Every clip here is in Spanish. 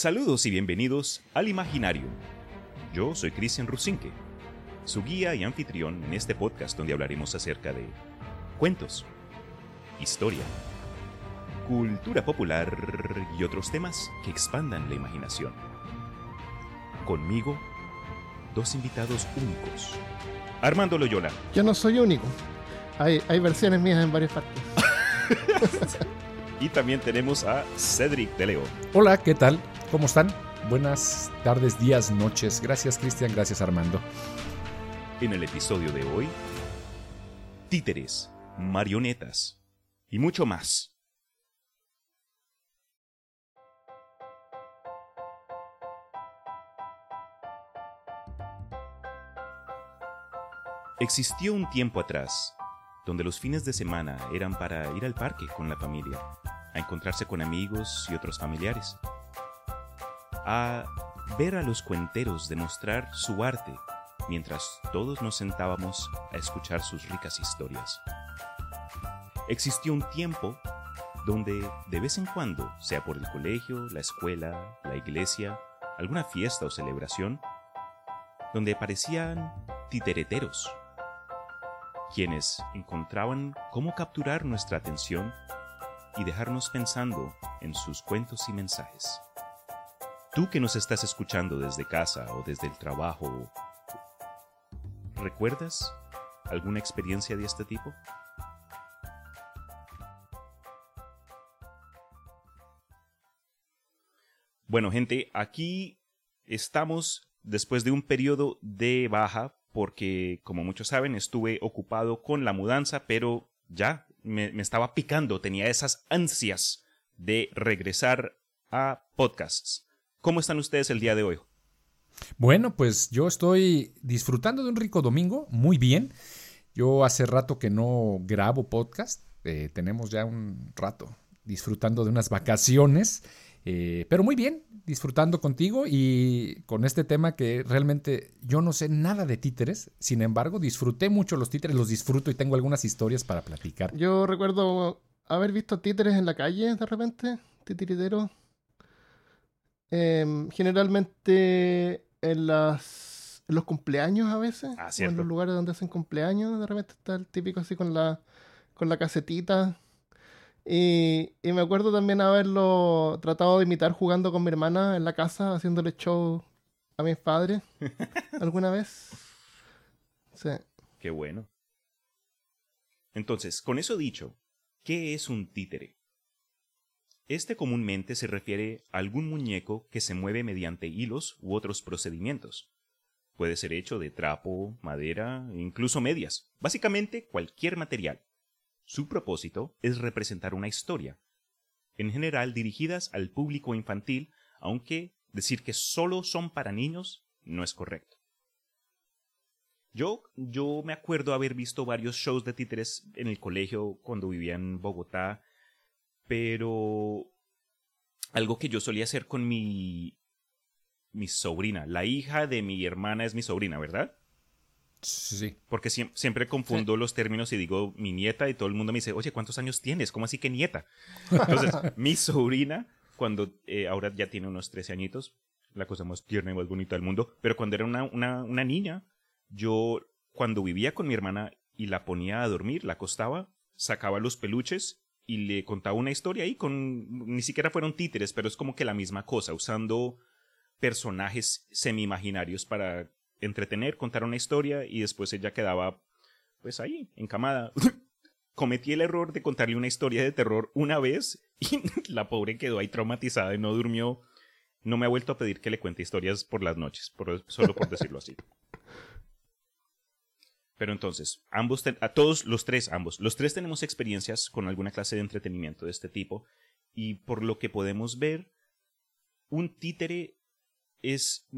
Saludos y bienvenidos al Imaginario. Yo soy Cristian Rusinque, su guía y anfitrión en este podcast donde hablaremos acerca de cuentos, historia, cultura popular y otros temas que expandan la imaginación. Conmigo, dos invitados únicos. Armando Loyola. Yo no soy único. Hay, hay versiones mías en varias partes. y también tenemos a Cedric de Leo. Hola, ¿qué tal? ¿Cómo están? Buenas tardes, días, noches. Gracias Cristian, gracias Armando. En el episodio de hoy, títeres, marionetas y mucho más. Existió un tiempo atrás donde los fines de semana eran para ir al parque con la familia, a encontrarse con amigos y otros familiares a ver a los cuenteros demostrar su arte mientras todos nos sentábamos a escuchar sus ricas historias. Existió un tiempo donde de vez en cuando, sea por el colegio, la escuela, la iglesia, alguna fiesta o celebración, donde aparecían titereteros, quienes encontraban cómo capturar nuestra atención y dejarnos pensando en sus cuentos y mensajes. Tú que nos estás escuchando desde casa o desde el trabajo, ¿recuerdas alguna experiencia de este tipo? Bueno, gente, aquí estamos después de un periodo de baja porque, como muchos saben, estuve ocupado con la mudanza, pero ya me, me estaba picando, tenía esas ansias de regresar a podcasts. ¿Cómo están ustedes el día de hoy? Bueno, pues yo estoy disfrutando de un rico domingo, muy bien. Yo hace rato que no grabo podcast, eh, tenemos ya un rato disfrutando de unas vacaciones, eh, pero muy bien, disfrutando contigo y con este tema que realmente yo no sé nada de títeres, sin embargo disfruté mucho los títeres, los disfruto y tengo algunas historias para platicar. Yo recuerdo haber visto títeres en la calle de repente, titiritero Em, generalmente en, las, en los cumpleaños a veces, ah, o en los lugares donde hacen cumpleaños, de repente está el típico así con la, con la casetita. Y, y me acuerdo también haberlo tratado de imitar jugando con mi hermana en la casa, haciéndole show a mis padres alguna vez. Sí. Qué bueno. Entonces, con eso dicho, ¿qué es un títere? Este comúnmente se refiere a algún muñeco que se mueve mediante hilos u otros procedimientos. Puede ser hecho de trapo, madera e incluso medias, básicamente cualquier material. Su propósito es representar una historia, en general dirigidas al público infantil, aunque decir que solo son para niños no es correcto. Yo, yo me acuerdo haber visto varios shows de títeres en el colegio cuando vivía en Bogotá pero algo que yo solía hacer con mi, mi sobrina, la hija de mi hermana es mi sobrina, ¿verdad? Sí. Porque siempre confundo los términos y digo mi nieta y todo el mundo me dice, oye, ¿cuántos años tienes? ¿Cómo así que nieta? Entonces, mi sobrina, cuando eh, ahora ya tiene unos 13 añitos, la cosa más tierna y más bonita del mundo, pero cuando era una, una, una niña, yo cuando vivía con mi hermana y la ponía a dormir, la acostaba, sacaba los peluches y le contaba una historia ahí con ni siquiera fueron títeres, pero es como que la misma cosa, usando personajes semi-imaginarios para entretener, contar una historia y después ella quedaba pues ahí, encamada. Cometí el error de contarle una historia de terror una vez y la pobre quedó ahí traumatizada y no durmió. No me ha vuelto a pedir que le cuente historias por las noches, solo por decirlo así. Pero entonces, ambos, a todos los tres, ambos, los tres tenemos experiencias con alguna clase de entretenimiento de este tipo y por lo que podemos ver, un títere es...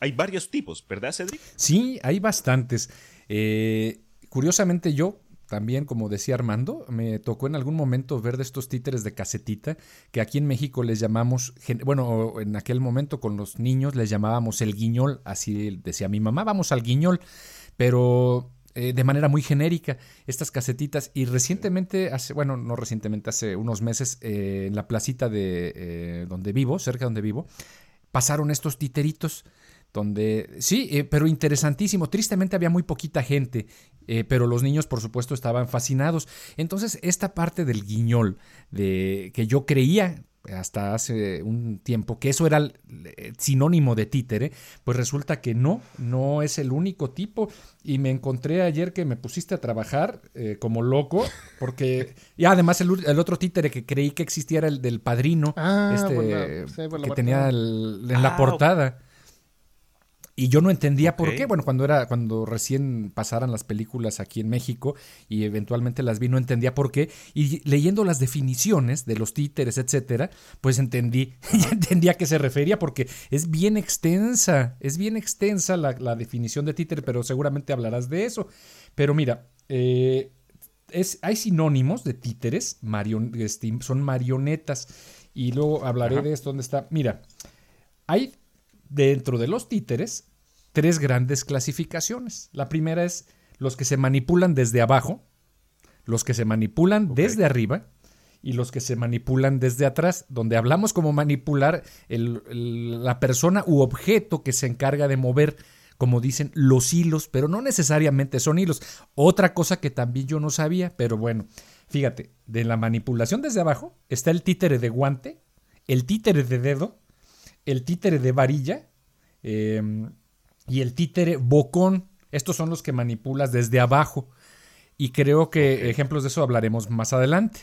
Hay varios tipos, ¿verdad, Cedric? Sí, hay bastantes. Eh, curiosamente yo, también, como decía Armando, me tocó en algún momento ver de estos títeres de casetita, que aquí en México les llamamos, bueno, en aquel momento con los niños les llamábamos el guiñol, así decía mi mamá, vamos al guiñol. Pero eh, de manera muy genérica estas casetitas. Y recientemente, hace, bueno, no recientemente, hace unos meses, eh, en la placita de eh, donde vivo, cerca de donde vivo, pasaron estos titeritos. Donde, sí, pero interesantísimo. Tristemente había muy poquita gente, pero los niños, por supuesto, estaban fascinados. Entonces, esta parte del guiñol, de que yo creía, hasta hace un tiempo, que eso era el eh, sinónimo de títere, pues resulta que no, no es el único tipo. Y me encontré ayer que me pusiste a trabajar eh, como loco, porque, y además el, otro títere que creí que existiera el del padrino, Ah, este, sí, que tenía el- en la Ah, portada. Y yo no entendía por qué. Bueno, cuando era, cuando recién pasaran las películas aquí en México y eventualmente las vi, no entendía por qué. Y leyendo las definiciones de los títeres, etcétera, pues entendí, ya entendí a qué se refería, porque es bien extensa, es bien extensa la, la definición de títere, pero seguramente hablarás de eso. Pero mira, eh, es, hay sinónimos de títeres, marion- este, son marionetas. Y luego hablaré Ajá. de esto, ¿dónde está? Mira, hay dentro de los títeres tres grandes clasificaciones. La primera es los que se manipulan desde abajo, los que se manipulan desde arriba y los que se manipulan desde atrás, donde hablamos como manipular el- el- la persona u objeto que se encarga de mover, como dicen, los hilos, pero no necesariamente son hilos. Otra cosa que también yo no sabía, pero bueno, fíjate, de la manipulación desde abajo está el títere de guante, el títere de dedo, el títere de varilla eh, y el títere bocón. Estos son los que manipulas desde abajo. Y creo que ejemplos de eso hablaremos más adelante.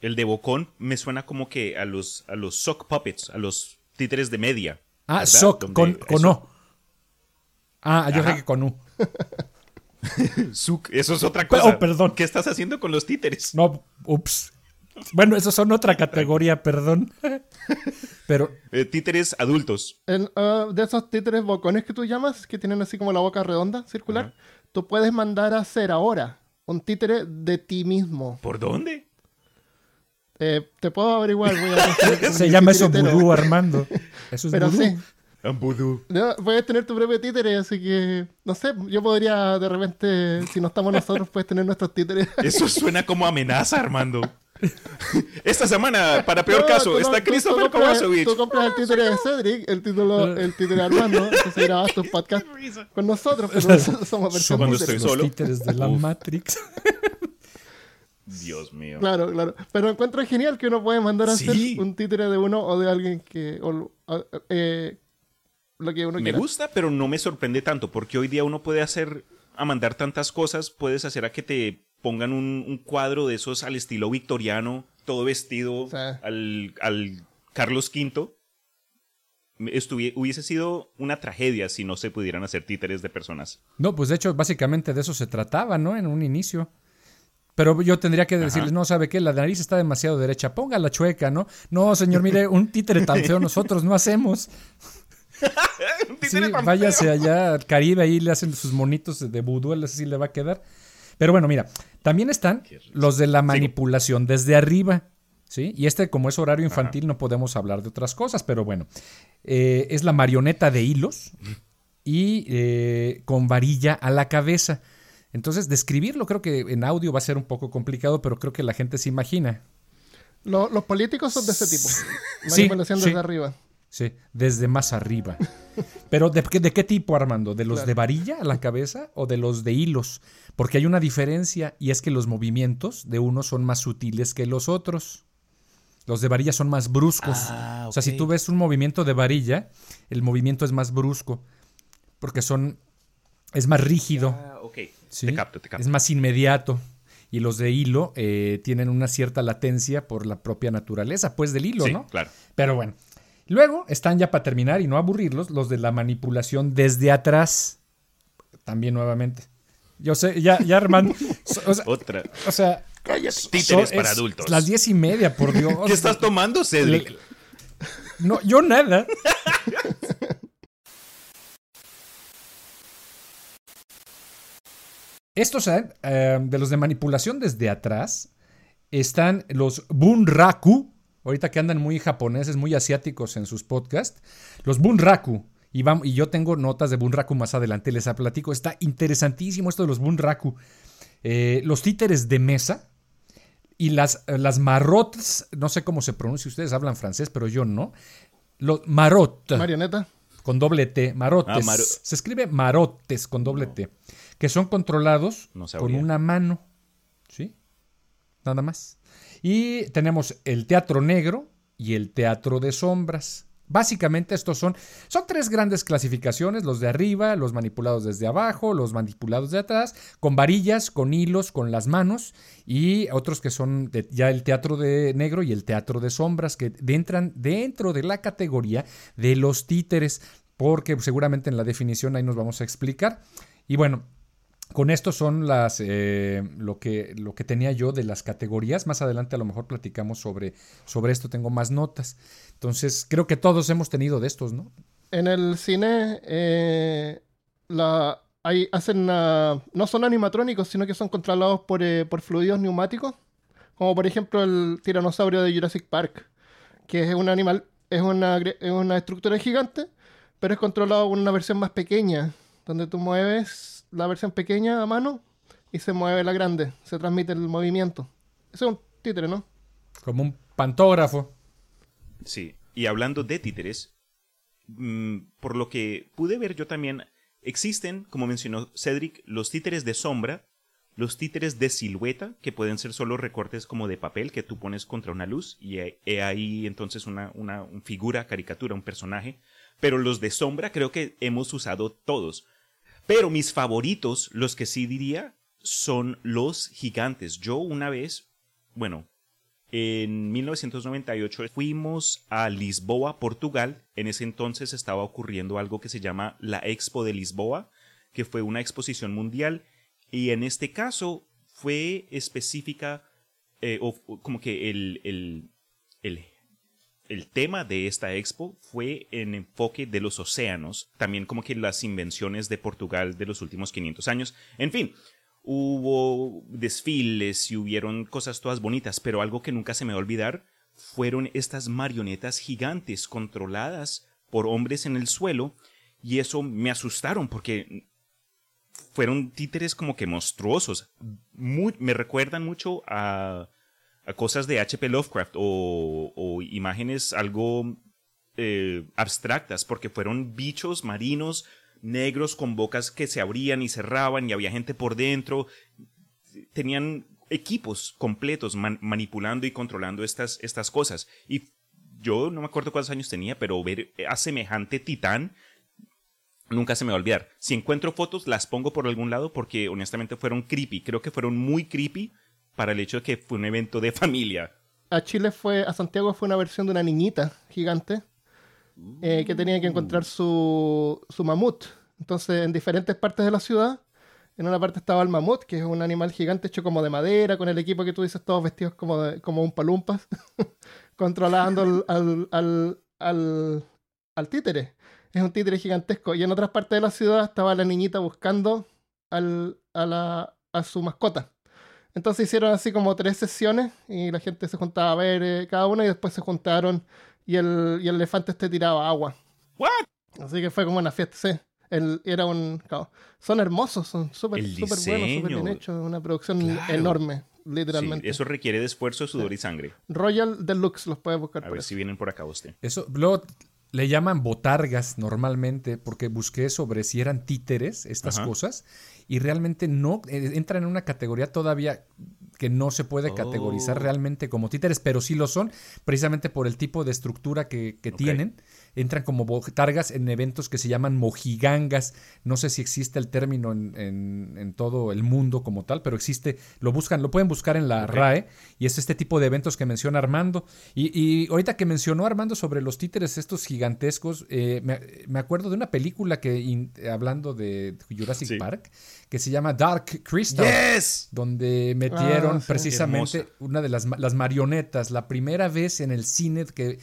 El de Bocón me suena como que a los, a los sock puppets, a los títeres de media. Ah, ¿verdad? sock, Donde con, con eso- O. Ah, yo sé que con U. Suc, eso es otra cosa. Oh, perdón. ¿Qué estás haciendo con los títeres? No, ups. Bueno, esos son otra categoría, perdón. Pero, Eh, títeres adultos. En, ah, de esos títeres bocones que tú llamas, que tienen así como la boca redonda, circular, tú puedes mandar a hacer ahora un títere de ti mismo. ¿Por dónde? Eh, te puedo averiguar, voy a se llama eso vudú, Armando. Eso es Pero vudú. sí, no, puedes tener tu propio títere, así que, no sé, yo podría de repente, si no estamos nosotros, puedes tener nuestros títeres. Eso suena como amenaza, Armando. Esta semana, para peor No, caso, está Christopher Kovacevic. Tú compras el títere de Cedric, el título, el títere de Armando, entonces grabas tus podcasts con nosotros, pero nosotros somos versión Cuando estoy Los solo. títeres de la Uf. Matrix. Dios mío. Claro, claro. Pero encuentro genial que uno puede mandar a hacer un títere de uno o de alguien que. o eh, lo que uno Me quiera. gusta, pero no me sorprende tanto, porque hoy día uno puede hacer, a mandar tantas cosas, puedes hacer a que te pongan un, un cuadro de esos al estilo victoriano, todo vestido Sí. al, al Carlos V. Hubiese sido una tragedia si no se pudieran hacer títeres de personas. No, pues de hecho, básicamente de eso se trataba, ¿no? En un inicio. Pero yo tendría que decirles, no, ¿sabe qué? La nariz está demasiado derecha, ponga la chueca, ¿no? No, señor, mire, un títere tan feo nosotros no hacemos. Un Sí, títere tan váyase feo. allá al Caribe, ahí le hacen sus monitos de vudú, así le va a quedar. Pero bueno, mira, también están los de la manipulación desde arriba, ¿sí? Y este, como es horario infantil, no podemos hablar de otras cosas, pero bueno, eh, es la marioneta de hilos y eh, con varilla a la cabeza. Entonces, describirlo creo que en audio va a ser un poco complicado, pero creo que la gente se imagina. Lo- los políticos son de ese tipo. Manipulación sí. desde arriba. Sí, desde más arriba. Pero ¿de qué, de qué tipo, Armando? ¿De los Claro. de varilla a la cabeza o de los de hilos? Porque hay una diferencia y es que los movimientos de unos son más sutiles que los otros. Los de varilla son más bruscos. Ah, O sea, si tú ves un movimiento de varilla, el movimiento es más brusco. Porque son. es más rígido. Ah, ok. ¿sí? Te capto, te capto. Es más inmediato. Y los de hilo eh, tienen una cierta latencia por la propia naturaleza, pues, del hilo, sí, ¿no? claro. Pero bueno. Luego están ya para terminar y no aburrirlos los de la manipulación desde atrás. También nuevamente. Yo sé, ya, ya Armando. o, sea, Otra. o sea, Títeres son- para es adultos. Las diez y media, por Dios. ¿Qué estás tomando, Cedric? Le- No, yo nada. Estos eh, eh, de los de manipulación desde atrás están los bunraku, ahorita que andan muy japoneses, muy asiáticos en sus podcasts, los bunraku Y, vamos, y yo tengo notas de Bunraku más adelante, les platico. Está interesantísimo esto de los Bunraku. Eh, los títeres de mesa y las, las marottes, no sé cómo se pronuncia, ustedes hablan francés, pero yo no. Los marot. Marioneta. Con doble T, marotes. Ah, se escribe marotes con doble T. Que son controlados No con una mano. ¿Sí? Nada más. Y tenemos el teatro negro y el teatro de sombras. Básicamente estos son, son tres grandes clasificaciones, los de arriba, los manipulados desde abajo, los manipulados de atrás, con varillas, con hilos, con las manos y otros que son ya el teatro de negro y el teatro de sombras que entran dentro de la categoría de los títeres, porque seguramente en la definición ahí nos vamos a explicar. Y bueno, con esto son las eh, lo que lo que tenía yo de las categorías. Más adelante a lo mejor platicamos sobre, sobre esto, tengo más notas. Entonces, creo que todos hemos tenido de estos, ¿no? En el cine eh, la, hay, hacen ah, no son animatrónicos, sino que son controlados por, eh, por fluidos neumáticos, como por ejemplo el tiranosaurio de Jurassic Park, que es un animal, es una, es una estructura gigante, pero es controlado con una versión más pequeña, donde tú mueves la versión pequeña a mano y se mueve la grande, se transmite el movimiento. Eso es un títere, ¿no? Como un pantógrafo. Sí, y hablando de títeres, mm, por lo que pude ver yo también, existen, como mencionó Cedric, los títeres de sombra, los títeres de silueta, que pueden ser solo recortes como de papel que tú pones contra una luz y he ahí entonces una, una, un figura, caricatura, un personaje. Pero los de sombra creo que hemos usado todos. Pero mis favoritos, los que sí diría, son los gigantes. Yo una vez, bueno, en 1998 fuimos a Lisboa, Portugal. En ese entonces estaba ocurriendo algo que se llama la Expo de Lisboa, que fue una exposición mundial. Y en este caso fue específica, eh, o, como que el, el, el, el tema de esta expo fue en enfoque de los océanos, también como que las invenciones de Portugal de los últimos 500 años. En fin, hubo desfiles y hubieron cosas todas bonitas, pero algo que nunca se me va a olvidar fueron estas marionetas gigantes controladas por hombres en el suelo y eso me asustaron porque fueron títeres como que monstruosos. Me recuerdan mucho a, cosas de H.P. Lovecraft o, imágenes algo eh, abstractas, porque fueron bichos marinos negros con bocas que se abrían y cerraban y había gente por dentro. Tenían equipos completos man- manipulando y controlando estas, estas cosas. Y yo no me acuerdo cuántos años tenía, pero ver a semejante titán nunca se me va a olvidar. Si encuentro fotos, las pongo por algún lado porque honestamente fueron creepy. Creo que fueron muy creepy para el hecho de que fue un evento de familia. a Chile fue, a Santiago fue una versión de una niñita gigante eh, que tenía que encontrar su, su mamut. Entonces, en diferentes partes de la ciudad, en una parte estaba el mamut, que es un animal gigante hecho como de madera, con el equipo que tú dices, todos vestidos como, como un palumpas, controlando al, al, al, al, al títere. Es un títere gigantesco. Y en otras partes de la ciudad estaba la niñita buscando al, a, la, a su mascota. Entonces hicieron así como tres sesiones y la gente se juntaba a ver eh, cada una y después se juntaron y el, y el elefante este tiraba agua. ¿What? Así que fue como una fiesta, sí. El, era un... claro, son hermosos, son súper buenos, súper bien hechos. Una producción Claro. enorme, Sí, literalmente. eso requiere de esfuerzo, sudor y sangre. Royal Deluxe los puedes buscar A ver eso. si vienen por acá usted. Eso, luego le llaman botargas normalmente, porque busqué sobre si eran títeres, estas Ajá. cosas, y realmente no, eh, entran en una categoría todavía que no se puede categorizar Oh. realmente como títeres, pero sí lo son, precisamente por el tipo de estructura que, que tienen. Entran como botargas en eventos que se llaman mojigangas. No sé si existe el término en, en- en todo el mundo como tal, pero existe, lo buscan, lo pueden buscar en la. RAE, y es este tipo de eventos que menciona Armando. Y, y ahorita que mencionó Armando sobre los títeres estos gigantescos, eh, me, me acuerdo de una película que, in- hablando de Jurassic Sí. Park, que se llama Dark Crystal ¡Yes! donde metieron Ah, sí. precisamente una de las, las marionetas, la primera vez en el cine que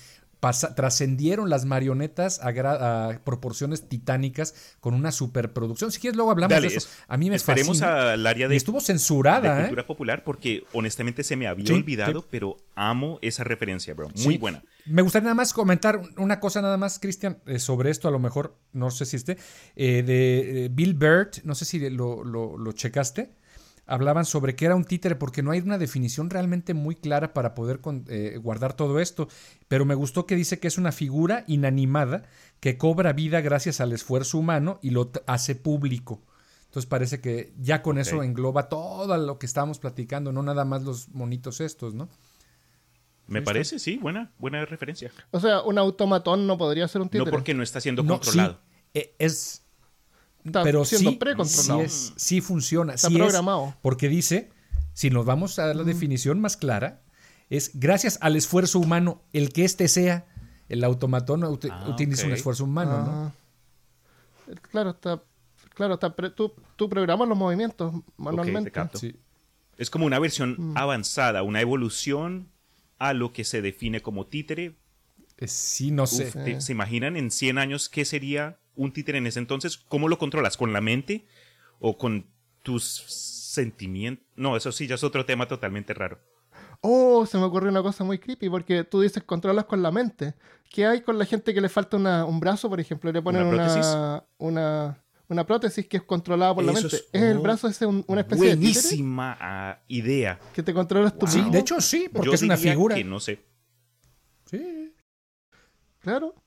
trascendieron las marionetas a, proporciones titánicas con una superproducción. Si quieres, luego hablamos de eso. A mí me esperemos al área de. estuvo censurada. De ¿eh? cultura popular, porque honestamente se me había olvidado, pero amo esa referencia, bro. Muy buena. Me gustaría nada más comentar una cosa, nada más, Cristian, eh, sobre esto. A lo mejor, no sé si esté. Eh, de Bill Burt, no sé si lo, lo checaste hablaban sobre que era un títere porque no hay una definición realmente muy clara para poder eh, guardar todo esto, pero me gustó que dice que es una figura inanimada que cobra vida gracias al esfuerzo humano y lo hace público. Entonces parece que ya con eso engloba todo lo que estábamos platicando, no nada más los monitos estos, ¿no? Me parece, sí, buena, buena referencia. O sea, un automatón no podría ser un títere. No porque no está siendo controlado. E, es, pero sí, sí, funciona. Está programado. porque dice, si nos vamos a la definición más clara, es gracias al esfuerzo humano el que éste sea, el automatón ah, utiliza un esfuerzo humano, ¿no? Ah. Claro, está, claro, está tú, tú, programas los movimientos manualmente. Es como una versión mm. avanzada, una evolución a lo que se define como títere. Eh, sí, no sé. ¿Se imaginan en 100 años qué sería un títere en ese entonces, ¿cómo lo controlas? ¿Con la mente o con tus sentimientos? No, eso sí, ya es otro tema totalmente raro. Oh, se me ocurrió una cosa muy creepy, porque tú dices controlas con la mente. ¿Qué hay con la gente que le falta un brazo, por ejemplo? Le ponen ¿Una, una, una, prótesis que es controlada por la mente. ¿Es, el brazo ese una especie de Buenísima ah, idea. Que te controlas tu Sí, de hecho sí, porque es una figura. no sé. Sí. Claro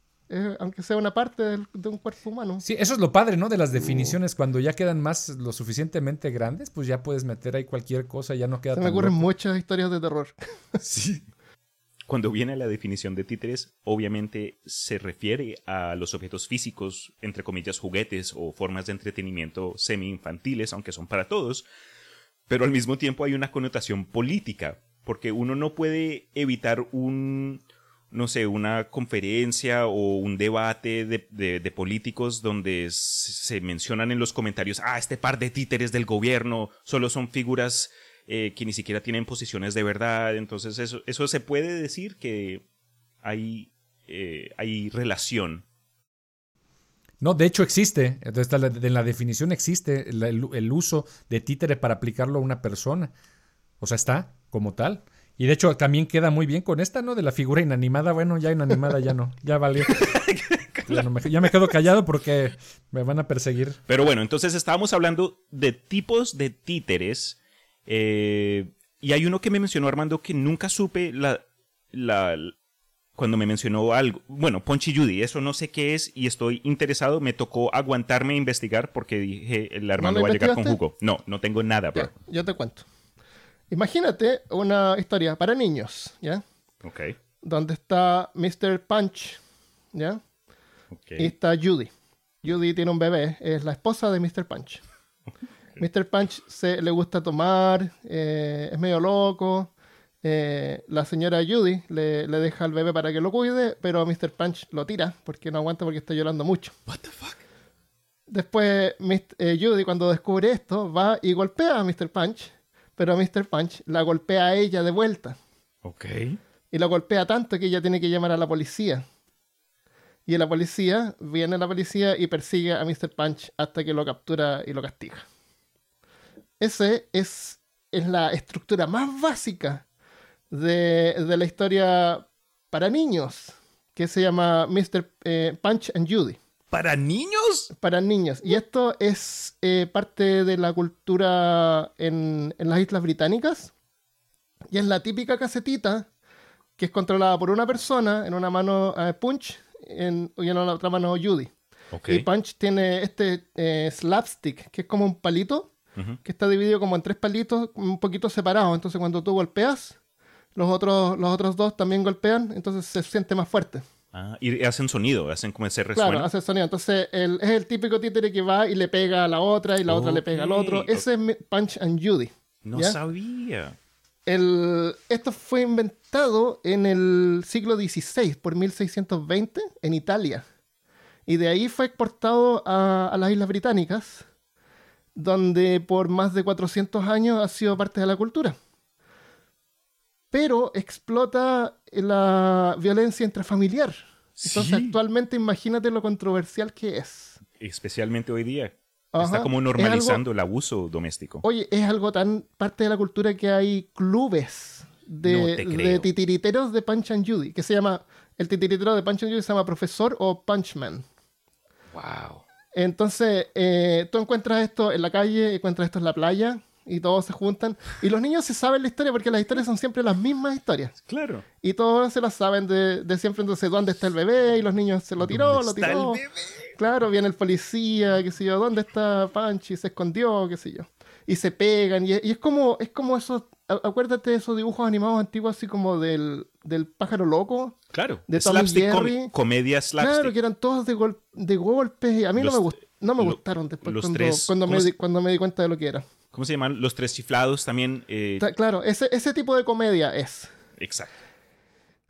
aunque sea una parte de, un cuerpo humano. Sí, eso es lo padre, ¿no? De las definiciones, cuando ya quedan más lo suficientemente grandes, pues ya puedes meter ahí cualquier cosa, ya no queda Se me ocurren muchas historias de terror. sí. Cuando viene la definición de títeres, obviamente se refiere a los objetos físicos, entre comillas, juguetes o formas de entretenimiento semi-infantiles, aunque son para todos, pero al mismo tiempo hay una connotación política, porque uno no puede evitar un, no sé, una conferencia o un debate de, políticos donde se mencionan en los comentarios, ah, este par de títeres del gobierno solo son figuras eh, que ni siquiera tienen posiciones de verdad. Entonces eso, eso se puede decir que hay, eh, hay relación. No, de hecho existe. En la definición existe el, el uso de títere para aplicarlo a una persona. O sea, está como tal. Y de hecho también queda muy bien con esta, ¿no? De la figura inanimada. Bueno, ya inanimada ya no, ya valió. Ya, me, quedo callado porque me van a perseguir. Pero bueno, entonces estábamos hablando de tipos de títeres. Eh, y hay uno que me mencionó Armando que nunca supe la, la, cuando me mencionó algo. Bueno, Ponchi Judy, eso no sé qué es y estoy interesado. Me tocó aguantarme a investigar porque dije, el Armando va a llegar con jugo. No, no tengo nada, bro. yo te cuento. Imagínate una historia para niños, ¿ya? Ok. Donde está Mr. Punch, ¿ya? Y está Judy. Judy tiene un bebé, es la esposa de Mr. Punch. Mr. Punch se, le gusta tomar, eh, es medio loco. Eh, la señora Judy le, deja al bebé para que lo cuide, pero Mr. Punch lo tira porque no aguanta porque está llorando mucho. What the fuck? Después eh, Judy cuando descubre esto va y golpea a Mr. Punch pero Mr. Punch la golpea a ella de vuelta. Ok. Y la golpea tanto que ella tiene que llamar a la policía. Y la policía, viene la policía y persigue a Mr. Punch hasta que lo captura y lo castiga. Ese es, es la estructura más básica de, la historia para niños, que se llama Mr. Eh, Punch and Judy. ¿Para niños? Para niños. Y esto es eh, parte de la cultura en, las Islas Británicas. Y es la típica casetita que es controlada por una persona, en una mano eh, Punch en, y en la otra mano Judy. Y Punch tiene este eh, slapstick, que es como un palito, que está dividido como en tres palitos, un poquito separados. Entonces cuando tú golpeas, los otros, los otros dos también golpean, entonces se siente más fuerte. Ah, y hacen sonido, hacen como ese resueno. Claro, hacen sonido. Entonces, el, es el típico títere que va y le pega a la otra y la otra le pega al otro. Ese es Punch and Judy. No sabía. El, esto fue inventado en el siglo XVI, por 1620, en Italia. Y de ahí fue exportado a, a las Islas Británicas, donde por más de 400 años ha sido parte de la cultura. Pero explota la violencia intrafamiliar. Entonces, actualmente imagínate lo controversial que es. Especialmente hoy día. Está como normalizando el abuso doméstico. Oye, es algo tan parte de la cultura que hay clubes de, de titiriteros de Punch and Judy, que se llama, el titiritero de Punch and Judy se llama Profesor o Punchman. Wow. Entonces, eh, tú encuentras esto en la calle, encuentras esto en la playa, y todos se juntan. Y los niños se saben la historia porque las historias son siempre las mismas historias. Claro. Y todos se las saben de, de siempre. Entonces, ¿dónde está el bebé? Y los niños se lo tiró, lo tiró. El bebé? Claro, viene el policía, qué sé yo, ¿dónde está Panchi? Se escondió, qué sé yo. Y se pegan. Y, es como, es como esos. Acuérdate de esos dibujos animados antiguos, así como del, del pájaro loco. Claro. De Tom Jerry. comedia slapstick. Claro, que eran todos de, gol de golpes. A mí no me, no me gustaron después cuando, cuando, me cuando me di cuenta de lo que era. ¿Cómo se llaman? Los tres chiflados también. Eh, claro, ese, ese tipo de comedia es. Exacto.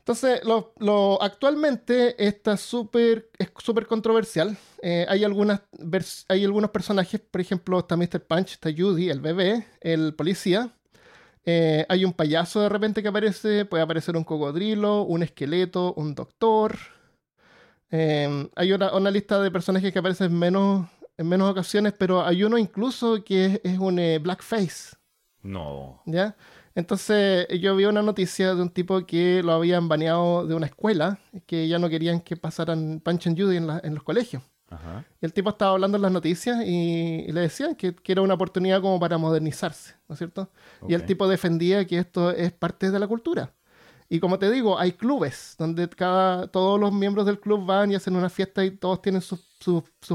Entonces, lo, actualmente está súper es súper controversial. Eh, hay, algunas hay algunos personajes, por ejemplo, está Mr. Punch, está Judy, el bebé, el policía. Eh, hay un payaso de repente que aparece, puede aparecer un cocodrilo, un esqueleto, un doctor. hay una, una, lista de personajes que aparecen menos en menos ocasiones, pero hay uno incluso que es, un eh, blackface. No. ¿Ya? Entonces yo vi una noticia de un tipo que lo habían baneado de una escuela, que ya no querían que pasaran Punch and Judy en, los colegios. Ajá. Y el tipo estaba hablando en las noticias y, le decían que, era una oportunidad como para modernizarse, ¿no es cierto? Y el tipo defendía que esto es parte de la cultura. Y como te digo, hay clubes donde cada, todos los miembros del club van y hacen una fiesta y todos tienen sus,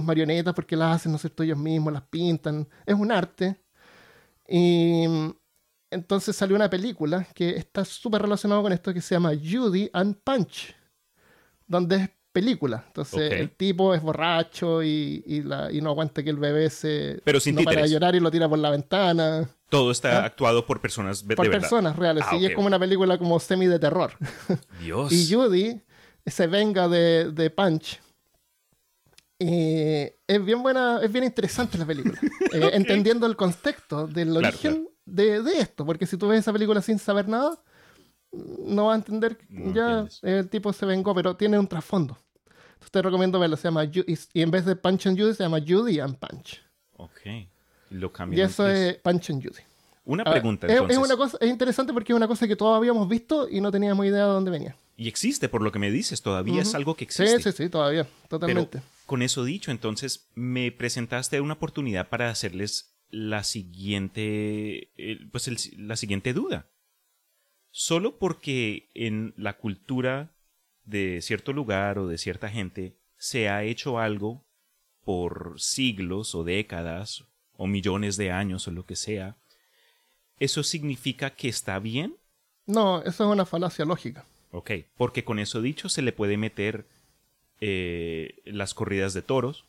marionetas porque las hacen, ¿no es cierto? Ellos mismos las pintan. Es un arte. Y entonces salió una película que está súper relacionada con esto que se llama Judy and Punch, donde es película. Entonces el tipo es borracho y, no aguanta que el bebé se Pero sin no para llorar y lo tira por la ventana. Todo está ¿Ah? actuado por personas de, por personas reales. Ah, y es como una película como semi de terror. Dios. y Judy se venga de, Punch. Y es bien buena, es bien interesante la película. Eh, entendiendo el contexto del origen De, esto. Porque si tú ves esa película sin saber nada, no va a entender. ya el tipo se vengó, pero tiene un trasfondo. Entonces te recomiendo verlo. Se llama y en vez de Punch and Judy se llama Judy and Punch. Ok. Lo y eso es Punch and Judy. Una pregunta. Es, entonces. es, una cosa, es interesante porque es una cosa que todos habíamos visto y no teníamos idea de dónde venía. Y existe, por lo que me dices, todavía es algo que existe. Sí, sí, sí, todavía, totalmente. con eso dicho, entonces me presentaste una oportunidad para hacerles la siguiente, pues la siguiente duda solo porque en la cultura de cierto lugar o de cierta gente se ha hecho algo por siglos o décadas o millones de años o lo que sea, ¿eso significa que está bien? No, eso es una falacia lógica. Ok, porque con eso dicho se le puede meter eh, las corridas de toros,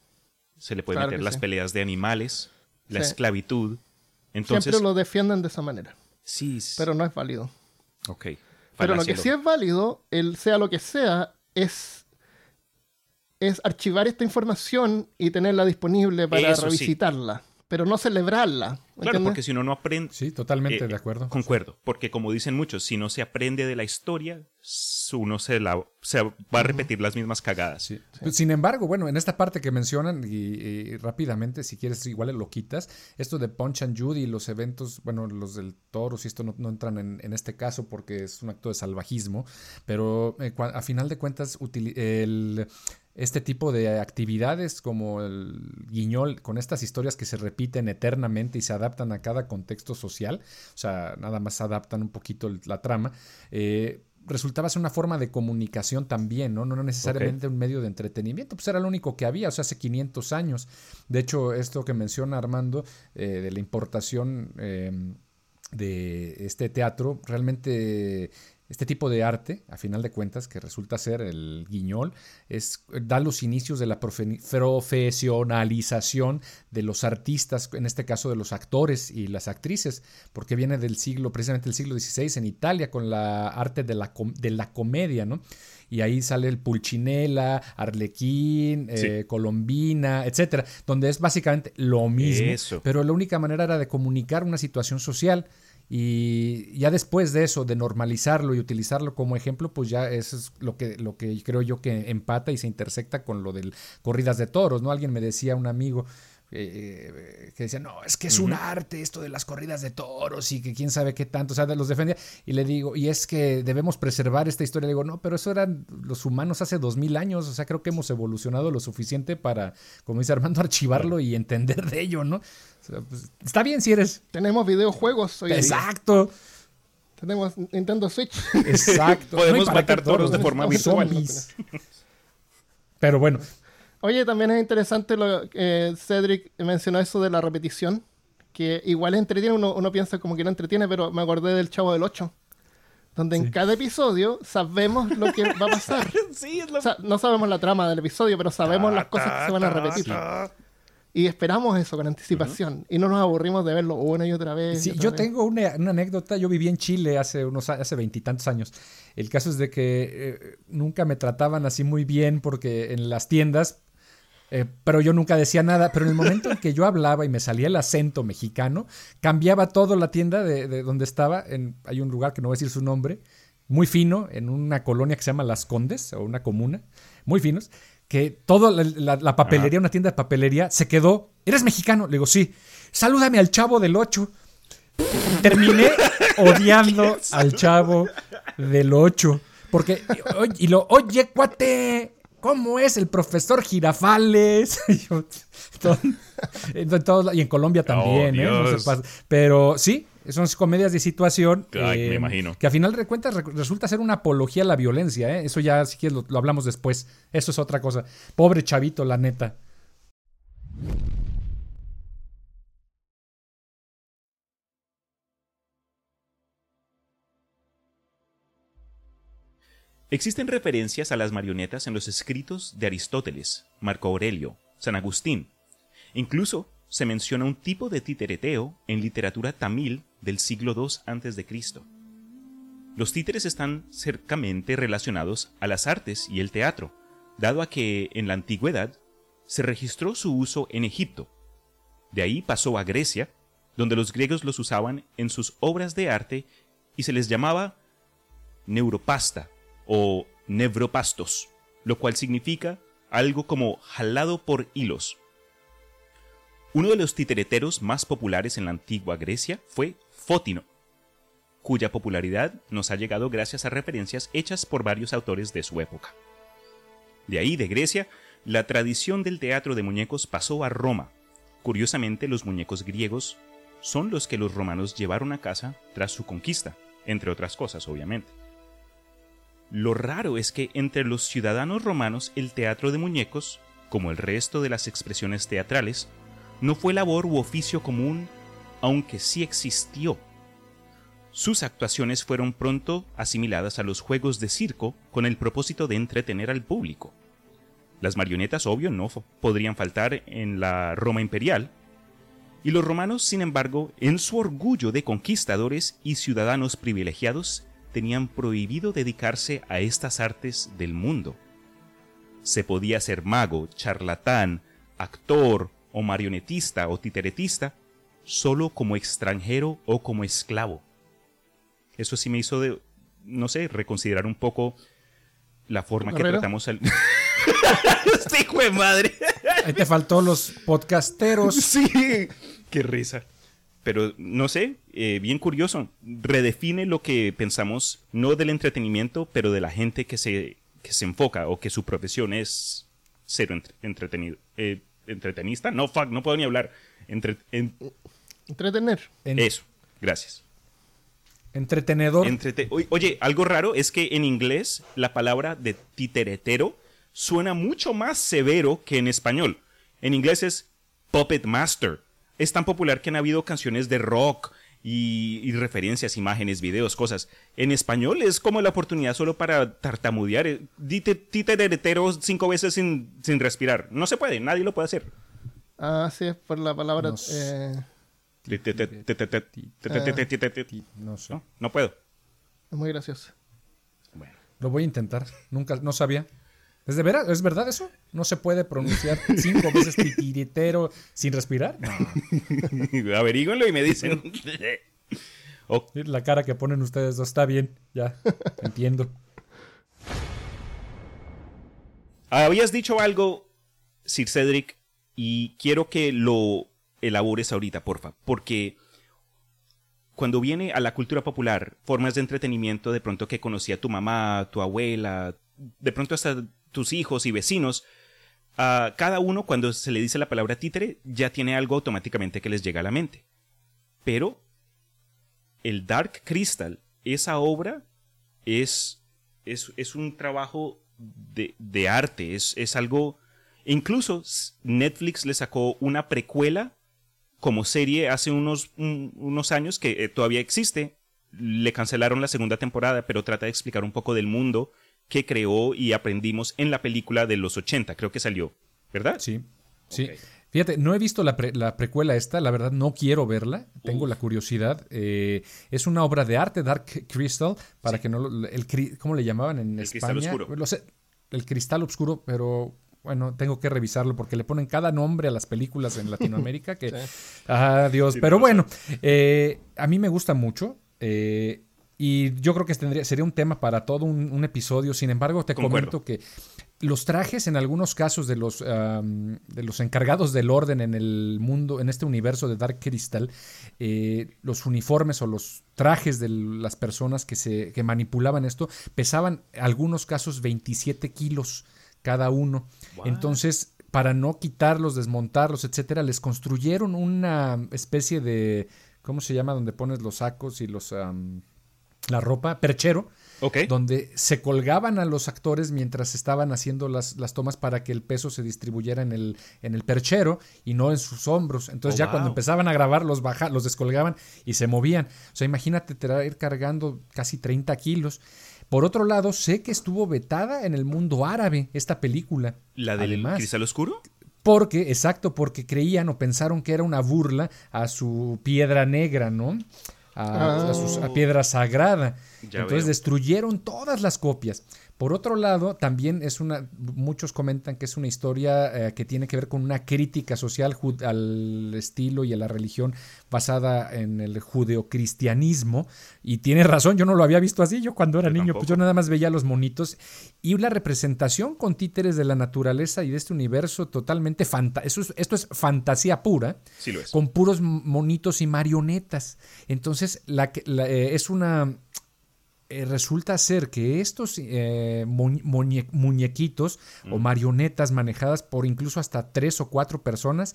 se le puede meter las peleas de animales, la esclavitud. Entonces, Siempre lo defienden de esa manera. Sí. Pero no es válido. Ok. Pero lo que sí es válido, el sea lo que sea, es, es archivar esta información y tenerla disponible para revisitarla pero no celebrarla. Claro, porque si uno no aprende... Sí, totalmente eh, de acuerdo. Concuerdo, porque como dicen muchos, si no se aprende de la historia, uno se, la, se va a repetir las mismas cagadas. Sin embargo, bueno, en esta parte que mencionan, y, rápidamente, si quieres, igual lo quitas, esto de Punch and Judy, los eventos, bueno, los del toro, si esto no, entran en, este caso porque es un acto de salvajismo, pero eh, a final de cuentas, el este tipo de actividades como el guiñol, con estas historias que se repiten eternamente y se adaptan a cada contexto social, o sea, nada más adaptan un poquito la trama, eh, resultaba ser una forma de comunicación también, ¿no? No necesariamente un medio de entretenimiento, pues era lo único que había, o sea, hace 500 años. De hecho, esto que menciona Armando eh, de la importación eh, de este teatro, realmente este tipo de arte, a final de cuentas, que resulta ser el guiñol, es, da los inicios de la profesionalización de los artistas, en este caso de los actores y las actrices, porque viene del siglo, precisamente del siglo XVI en Italia, con la arte de la, de la comedia, ¿no? Y ahí sale el Pulcinella, Arlequín, eh, Colombina, etcétera, donde es básicamente lo mismo, pero la única manera era de comunicar una situación social Y ya después de eso, de normalizarlo y utilizarlo como ejemplo, pues ya eso es lo que, lo que creo yo que empata y se intersecta con lo del corridas de toros, ¿no? Alguien me decía, un amigo, eh, que decía, no, es que es un arte esto de las corridas de toros y que quién sabe qué tanto, o sea, los defendía. Y le digo, y es que debemos preservar esta historia. Le digo, no, pero eso eran los humanos hace dos mil años, o sea, creo que hemos evolucionado lo suficiente para, como dice Armando, archivarlo y entender de ello, ¿no? Pues, está bien si eres. Tenemos videojuegos hoy Exacto. Tenemos Nintendo Switch. Exacto. Podemos matar toros de forma virtual. Pero bueno, Oye, también es interesante lo que eh, Cedric mencionó eso de la repetición, que igual entretiene, uno, uno piensa como que no entretiene, pero me acordé del Chavo del 8, donde en cada episodio sabemos lo que va a pasar. o sea, no sabemos la trama del episodio, pero sabemos las cosas que se van a repetir. Y esperamos eso con anticipación. Y no nos aburrimos de verlo una y otra vez. Sí, yo tengo una, anécdota. Yo viví en Chile hace unos hace veintitantos años. El caso es de que eh, nunca me trataban así muy bien porque en las tiendas eh, pero yo nunca decía nada. Pero en el momento en que yo hablaba y me salía el acento mexicano, cambiaba todo la tienda de, donde estaba. En, hay un lugar que no voy a decir su nombre, muy fino, en una colonia que se llama Las Condes, o una comuna, muy finos, que toda la, papelería, una tienda de papelería, se quedó. ¿Eres mexicano? Le digo, sí. Salúdame al chavo del 8. Terminé odiando al chavo del 8. Porque, y lo, oye, cuate, ¿Cómo es el profesor Girafales? y en Colombia también, ¿eh? Pero sí, son comedias de situación me imagino. que a final de cuentas resulta ser una apología a la violencia. ¿eh? Eso ya, si quieres, lo hablamos después. Eso es otra cosa. Pobre chavito, la neta. Existen referencias a las marionetas en los escritos de Aristóteles, Marco Aurelio, San Agustín. Incluso se menciona un tipo de titereteo en literatura tamil del siglo II a.C. Los títeres están cercamente relacionados a las artes y el teatro, dado a que en la antigüedad se registró su uso en Egipto. De ahí pasó a Grecia, donde los griegos los usaban en sus obras de arte y se les llamaba neuropasta o nevropastos, lo cual significa algo como jalado por hilos. Uno de los titereteros más populares en la antigua Grecia fue Fótino, cuya popularidad nos ha llegado gracias a referencias hechas por varios autores de su época. De ahí, de Grecia, la tradición del teatro de muñecos pasó a Roma. Curiosamente, los muñecos griegos son los que los romanos llevaron a casa tras su conquista, entre otras cosas, obviamente. Lo raro es que entre los ciudadanos romanos el teatro de muñecos, como el resto de las expresiones teatrales, no fue labor u oficio común, aunque sí existió. Sus actuaciones fueron pronto asimiladas a los juegos de circo con el propósito de entretener al público. Las marionetas, obvio, no podrían faltar en la Roma imperial, y los romanos, sin embargo, en su orgullo de conquistadores y ciudadanos privilegiados, tenían prohibido dedicarse a estas artes del mundo. Se podía ser mago, charlatán, actor o marionetista o titeretista solo como extranjero o como esclavo. Eso sí me hizo de, no sé, reconsiderar un poco la forma que tratamos al... este hijo de madre. Ahí te faltó los podcasteros. Sí, qué risa pero no sé, eh, bien curioso, redefine lo que pensamos, no del entretenimiento, pero de la gente que se, que se enfoca o que su profesión es ser entretenido. Eh, ¿Entretenista? No, fuck, no puedo ni hablar. Entretener. Eso, gracias. Entretenedor. Oye, algo raro es que en inglés la palabra de titeretero suena mucho más severo que en español. En inglés es puppet master es tan popular que han habido canciones de rock y, referencias, imágenes, videos, cosas. En español es como la oportunidad solo para tartamudear. Eh, dite titeretero cinco veces sin, respirar. No se puede, nadie lo puede hacer. Ah, sí, es por la palabra. No sé. No puedo. Es muy gracioso. Bueno. Lo voy a intentar. Nunca, no sabía. ¿Es, de veras? ¿Es verdad eso? ¿No se puede pronunciar cinco veces titiritero sin respirar? No. Averíguenlo y me dicen. La cara que ponen ustedes dos está bien, ya, entiendo. Habías dicho algo, Sir Cedric, y quiero que lo elabores ahorita, porfa, porque cuando viene a la cultura popular, formas de entretenimiento de pronto que conocía tu mamá, tu abuela, de pronto hasta tus hijos y vecinos, a cada uno cuando se le dice la palabra títere ya tiene algo automáticamente que les llega a la mente. Pero el Dark Crystal, esa obra es, es, es un trabajo de, de arte, es, es algo... Incluso Netflix le sacó una precuela como serie hace unos, unos años que eh, todavía existe. Le cancelaron la segunda temporada, pero trata de explicar un poco del mundo que creó y aprendimos en la película de los 80, creo que salió, ¿verdad? Sí, sí. Fíjate, no he visto la, precuela esta, la verdad no quiero verla, tengo la curiosidad. Eh, es una obra de arte, Dark Crystal, para que no el, ¿Cómo le llamaban en el España? Cristal oscuro. el cristal oscuro, pero bueno, tengo que revisarlo porque le ponen cada nombre a las películas en Latinoamérica que... Ah, Dios. Pero bueno, eh, a mí me gusta mucho. Eh, y yo creo que tendría, sería un tema para todo un, episodio. Sin embargo, te comento que los trajes, en algunos casos, de los, de los encargados del orden en el mundo, en este universo de Dark Crystal, eh, los uniformes o los trajes de las personas que, se, que manipulaban esto pesaban, en algunos casos, 27 kilos cada uno. Entonces, para no quitarlos, desmontarlos, etcétera, les construyeron una especie de, ¿cómo se llama? Donde pones los sacos y los la ropa, perchero, donde se colgaban a los actores mientras estaban haciendo las, las, tomas para que el peso se distribuyera en el, en el perchero y no en sus hombros. Entonces oh, ya cuando empezaban a grabar los, baja, los descolgaban y se movían. O sea, imagínate ir cargando casi 30 kilos. Por otro lado, sé que estuvo vetada en el mundo árabe esta película. ¿La del cristal oscuro? Porque, exacto, porque creían o pensaron que era una burla a su piedra negra, ¿no? A, su ah. piedra sagrada. Entonces destruyeron todas las copias. Por otro lado, también es una, muchos comentan que es una historia eh, que tiene que ver con una crítica social al estilo y a la religión basada en el judeocristianismo. Y tiene razón, yo no lo había visto así, yo cuando era niño, pues yo nada más veía los monitos. Y la representación con títeres de la naturaleza y de este universo totalmente fantástico. Esto es fantasía pura, con puros monitos y marionetas. Entonces, la, eh, es una eh, resulta ser que estos eh, muñequitos o mm. marionetas manejadas por incluso hasta tres o cuatro personas,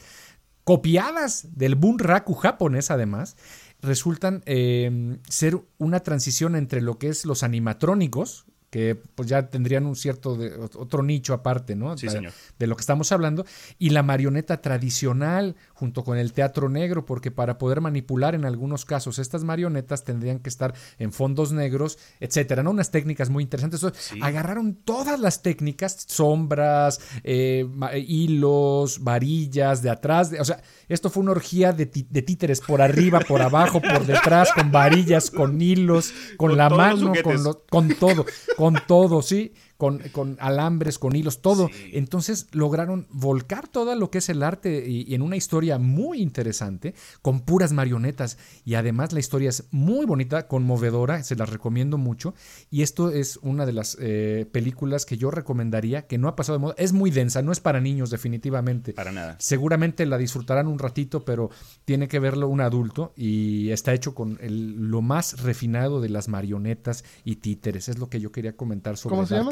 copiadas del Bunraku japonés además, resultan eh, ser una transición entre lo que es los animatrónicos, que pues ya tendrían un cierto de, otro nicho aparte, ¿no? de, lo que estamos hablando y la marioneta tradicional junto con el teatro negro, porque para poder manipular en algunos casos estas marionetas tendrían que estar en fondos negros, etcétera, ¿no? Unas técnicas muy interesantes. Agarraron todas las técnicas, sombras, eh, hilos, varillas de atrás, o sea, esto fue una orgía de, títeres por arriba, por abajo, por detrás, con varillas, con hilos, con, la mano, con, con todo, con todo, ¿sí? Con, con alambres, con hilos, todo. Entonces lograron volcar todo lo que es el arte y, en una historia muy interesante, con puras marionetas. Y además la historia es muy bonita, conmovedora, se las recomiendo mucho. Y esto es una de las eh, películas que yo recomendaría, que no ha pasado de moda. Es muy densa, no es para niños definitivamente. Para nada. Seguramente la disfrutarán un ratito, pero tiene que verlo un adulto y está hecho con lo más refinado de las marionetas y títeres. Es lo que yo quería comentar sobre ¿Cómo se llama?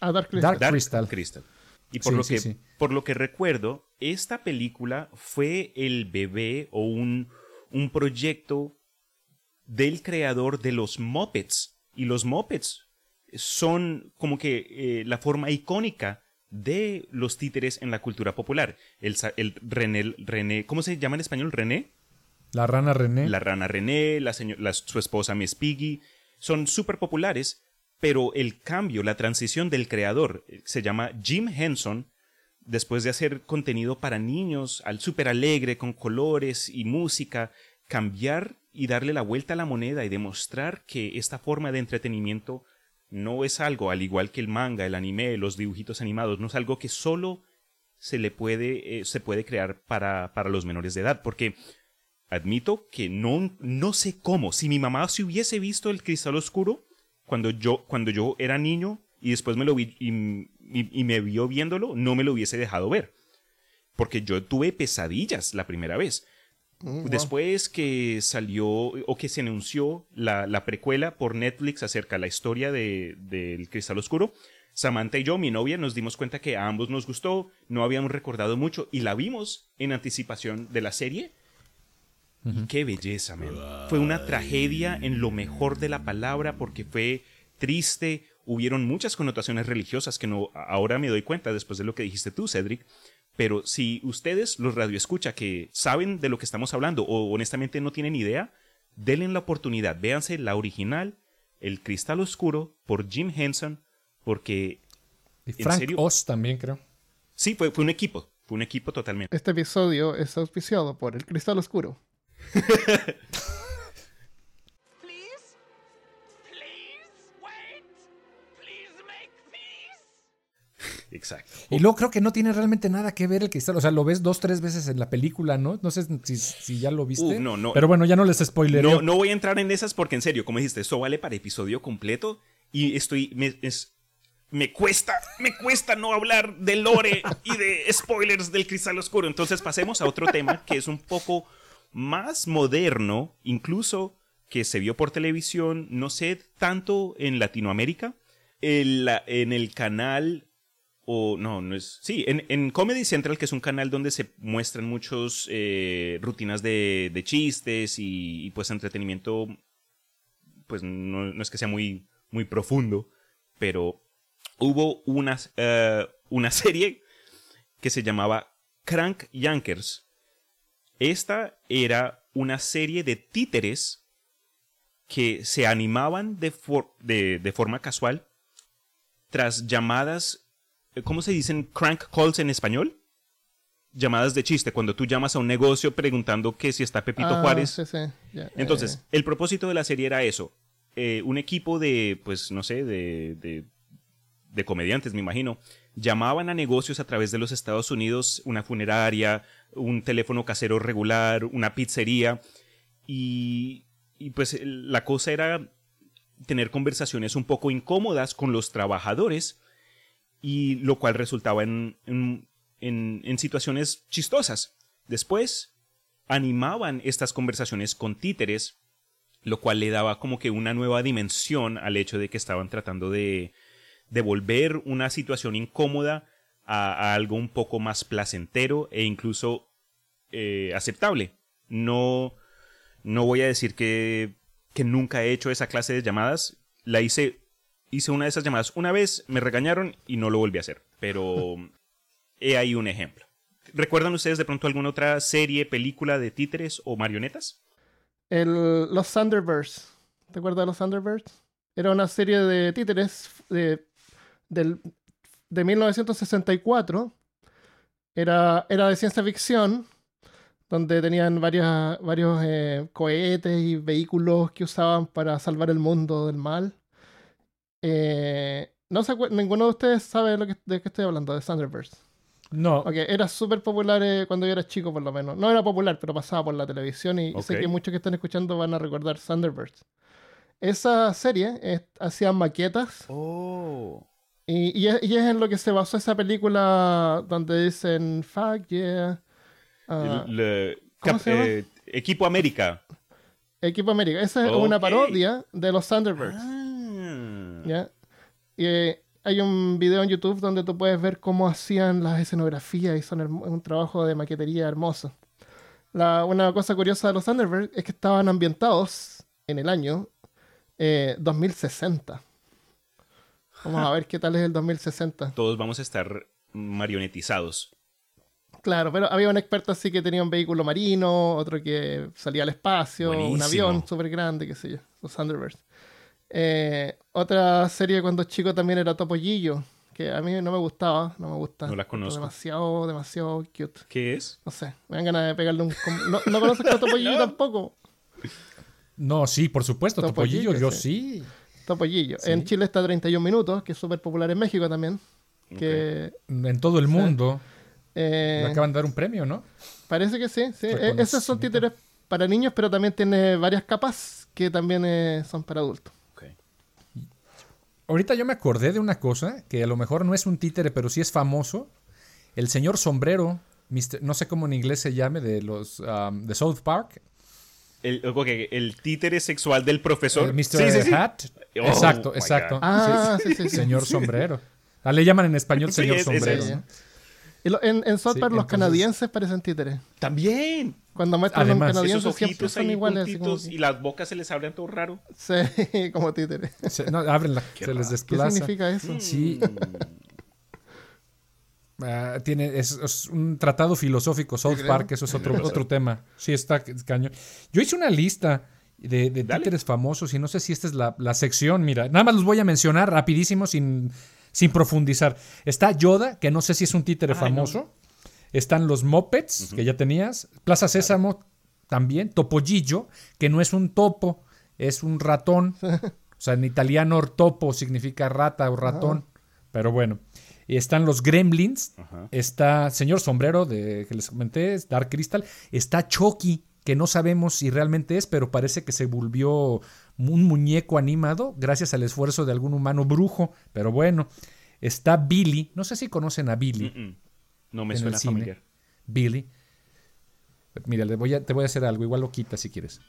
Ah, Dark Crystal. Dark, Crystal. Y por, lo que, por lo que recuerdo, esta película fue el bebé o un, un proyecto del creador de los Muppets. Y los Muppets son como que eh, la forma icónica de los títeres en la cultura popular. El, el René, René, ¿cómo se llama en español? René. La rana René. La rana René, la, su esposa Miss Piggy. Son súper populares pero el cambio, la transición del creador, eh, se llama Jim Henson, después de hacer contenido para niños, al súper alegre, con colores y música, cambiar y darle la vuelta a la moneda y demostrar que esta forma de entretenimiento no es algo, al igual que el manga, el anime, los dibujitos animados, no es algo que solo se le puede, eh, se puede crear para, para los menores de edad, porque admito que no, no sé cómo. Si mi mamá se hubiese visto el cristal oscuro cuando yo, cuando yo era niño y después me lo vi y, y- y me vio viéndolo, no me lo hubiese dejado ver. Porque yo tuve pesadillas la primera vez. Mm, wow. Después que salió o que se anunció la, la precuela por Netflix acerca de la historia de- del Cristal Oscuro, Samantha y yo, mi novia, nos dimos cuenta que a ambos nos gustó, no habíamos recordado mucho y la vimos en anticipación de la serie. Y qué belleza, man. Fue una tragedia en lo mejor de la palabra porque fue triste, hubieron muchas connotaciones religiosas que no ahora me doy cuenta después de lo que dijiste tú, Cedric. Pero si ustedes, los radioescucha, que saben de lo que estamos hablando o honestamente no tienen idea, denle la oportunidad. Véanse la original, El Cristal Oscuro, por Jim Henson, porque Y ¿En Frank serio? Oz también, creo. sí, fue, fue un equipo. Fue un equipo totalmente. Este episodio es auspiciado por el Cristal Oscuro. Please? Please wait. Please make peace. Exacto. Y luego creo que no tiene realmente nada que ver el cristal. O sea, lo ves dos, tres veces en la película, ¿no? No sé si, si ya lo viste. Uh, no, no. Pero bueno, ya no les spoileré. No, no voy a entrar en esas porque en serio, como dijiste, esto vale para episodio completo y estoy me, es- me cuesta, me cuesta no hablar de lore y de spoilers del Cristal Oscuro. Entonces pasemos a otro tema que es un poco más moderno, incluso que se vio por televisión, no sé tanto en Latinoamérica, en, el canal o no, no es. Sí, en, Comedy Central, que es un canal donde se muestran muchos eh, rutinas de, de chistes y, y, pues entretenimiento, pues no, no es que sea muy, muy profundo, pero hubo una, eh, una serie que se llamaba Crank Yankers. Esta era una serie de títeres que se animaban de, for- de, de forma casual tras llamadas ¿Cómo se dicen crank calls en español? Llamadas de chiste, cuando tú llamas a un negocio preguntando que si está Pepito Ah, Juárez. sí, sí, ya, Entonces, eh, el propósito de la serie era eso. Eh, un equipo de, pues, no sé, de, de, de comediantes, me imagino, llamaban a negocios a través de los Estados Unidos, una funeraria, un teléfono casero regular, una pizzería, y, y pues la cosa era tener conversaciones un poco incómodas con los trabajadores, y lo cual resultaba en, en- situaciones chistosas. Después animaban estas conversaciones con títeres, lo cual le daba como que una nueva dimensión al hecho de que estaban tratando de devolver una situación incómoda a, a algo un poco más placentero e incluso eh, aceptable. No, no voy a decir que, que nunca he hecho esa clase de llamadas. La hice, hice una de esas llamadas una vez, me regañaron y no lo volví a hacer. Pero he ahí un ejemplo. ¿Recuerdan ustedes de pronto alguna otra serie, película de títeres o marionetas? el- los Thunderbirds. ¿Te acuerdas de los Thunderbirds? Era una serie de títeres de, del- de 1964. Era, era de ciencia ficción, donde tenían varias, varios eh, cohetes y vehículos que usaban para salvar el mundo del mal. Eh, no se ninguno de ustedes sabe de, lo que, de qué estoy hablando, de Thunderbirds. No. Ok, era súper popular eh, cuando yo era chico, por lo menos. No era popular, pero pasaba por la televisión y sé que muchos que están escuchando van a recordar Thunderbirds. Esa serie hacía maquetas Oh. Y, y es, y es en lo que se basó esa película donde dicen fuck yeah. ah, ¿cómo se llama? eh, Equipo América. Equipo América. Esa es una parodia de los Thunderbirds. Ah. ¿ya? Y eh, hay un video en YouTube donde tú puedes ver cómo hacían las escenografías y son un trabajo de maquetería hermoso. La, una cosa curiosa de los Thunderbirds es que estaban ambientados en el año eh, 2060. Vamos a ver qué tal es el 2060. Todos vamos a estar marionetizados. Claro, pero había un experto así que tenía un vehículo marino, otro que salía al espacio, un avión súper grande, qué sé yo, los Thunderbirds. Eh, otra serie cuando chico también era Topollillo, que a mí no me gustaba, no me gusta. No la Encuentro conozco. Demasiado, demasiado cute. ¿Qué es? No sé, me dan ganas de pegarle un... com- No, ¿no conoces a Topollillo tampoco? No, sí, por supuesto. Topollillo, Topollillo, yo sí. sí. Topollillo. Sí. En Chile está 31 minutos, que es súper popular en México también. Que En todo el mundo. eh, Le acaban de dar un premio, ¿no? Parece que sí, sí. E- Reconocimiento. Esos son títeres para niños, pero también tiene varias capas que también eh, son para adultos. Ahorita yo me acordé de una cosa que a lo mejor no es un títere, pero sí es famoso. El señor sombrero, no sé cómo en inglés se llame, de los um, de South Park. El, títere sexual del profesor. El Mr. Sí, sí, sí. Hat. Oh, exacto, exacto. God. Ah, sí, sí, sí. Señor sombrero. Ah, le llaman en español señor es- es sombrero. eso. ¿no? Y lo- en, en South Sí, Park los entonces- canadienses parecen títeres. También. Cuando muestran Además, un Esos canadiense siempre ojitos son ahí iguales. Así como y las bocas se les abren todo raro. Sí, como títeres. Se- no, ábrenla, Qué se les raro. ¿Qué desplaza. significa eso? Sí. Ah, tiene, es, es un tratado filosófico, South. Park, eso es otro, otro tema. Sí, está cañón. Yo hice una lista de, de títeres famosos y no sé si esta es la, la sección, mira, nada más los voy a mencionar rapidísimo sin, sin profundizar. Está Yoda, que no sé si es un títere Ay, famoso. Están los Muppets, que ya tenías. Plaza Sésamo también. Topollillo, que no es un topo, es un ratón. O sea, en italiano topo significa rata o ratón. Pero bueno. Están los Gremlins. Está Señor Sombrero, de, que les comenté, Dark Crystal. Está Chucky, que no sabemos si realmente es, pero parece que se volvió un muñeco animado gracias al esfuerzo de algún humano brujo. Pero bueno. Está Billy. No sé si conocen a Billy Mm-mm. No me en el suena cine. familiar. Billy. Mira, le voy a, te voy a hacer algo, igual lo quita si quieres.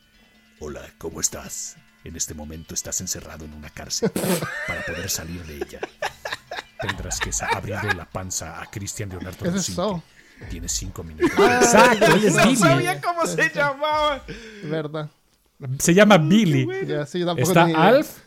Hola, ¿cómo estás? En este momento estás encerrado en una cárcel. Para poder salir de ella, tendrás que abrirle la panza a Cristian Leonardo Ese es Rocinski. Saw. Tienes cinco minutos. Exacto, él es Billy. cómo se llamaba. ¿Verdad? Se llama Billy. Sí, Está. Alf.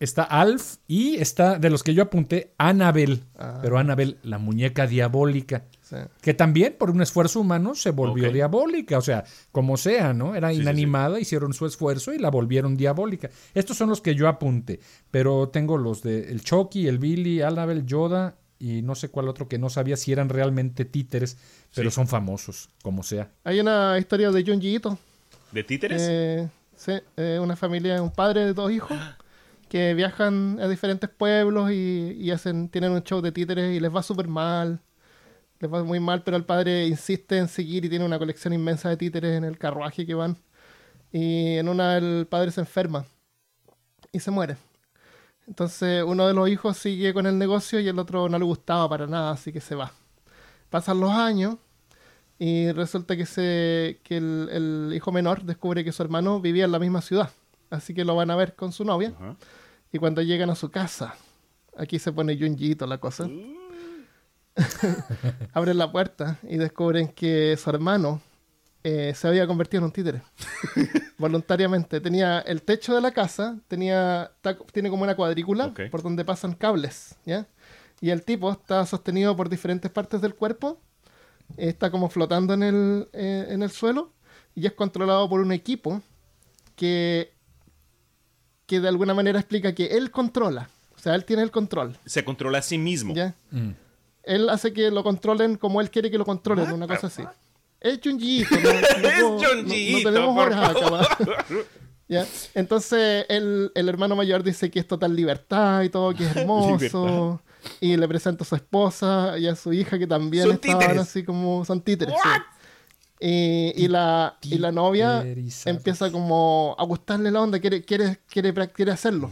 Está Alf y está, de los que yo apunté, Annabel. Ah. Pero Annabel, la muñeca diabólica. Sí. Que también, por un esfuerzo humano, se volvió diabólica. O sea, como sea, ¿no? Era Sí, sí, sí. inanimada, hicieron su esfuerzo y la volvieron diabólica. Estos son los que yo apunté. Pero tengo los de el Chucky, el Billy, Annabel, Yoda y no sé cuál otro que no sabía si eran realmente títeres, pero Sí. son famosos, como sea. Hay una historia de Ito. ¿De títeres? Eh, sí, eh, una familia, un padre de dos hijos que viajan a diferentes pueblos y, y hacen, tienen un show de títeres y les va súper mal. Les va muy mal, pero el padre insiste en seguir y tiene una colección inmensa de títeres en el carruaje que van. Y en una el padre se enferma y se muere. Entonces uno de los hijos sigue con el negocio y el otro no le gustaba para nada, así que se va. Pasan los años y resulta que, se, que el, el hijo menor descubre que su hermano vivía en la misma ciudad. Así que lo van a ver con su novia. Y cuando llegan a su casa, aquí se pone Junjiito la cosa. Abren la puerta y descubren que su hermano eh, se había convertido en un títere. Voluntariamente. Tenía el techo de la casa, tenía, ta- tiene como una cuadrícula por donde pasan cables, ¿ya? Y el tipo está sostenido por diferentes partes del cuerpo, está como flotando en el, eh, en el suelo y es controlado por un equipo que, que de alguna manera explica que él controla. O sea, él tiene el control. Se controla a sí mismo. ¿ya? Mm. Él hace que lo controlen como él quiere que lo controlen, una cosa así. Es Junjiito. No, no Es puedo- no- No, tenemos por horas. ¿Ya? Entonces el, el hermano mayor dice que es total libertad y todo, que es hermoso. y le presenta a su esposa y a su hija que también Son estaban títeres. así como son títeres. sí. Y, y la, y la novia empieza como a gustarle la onda, quiere, quiere, quiere, quiere hacerlo.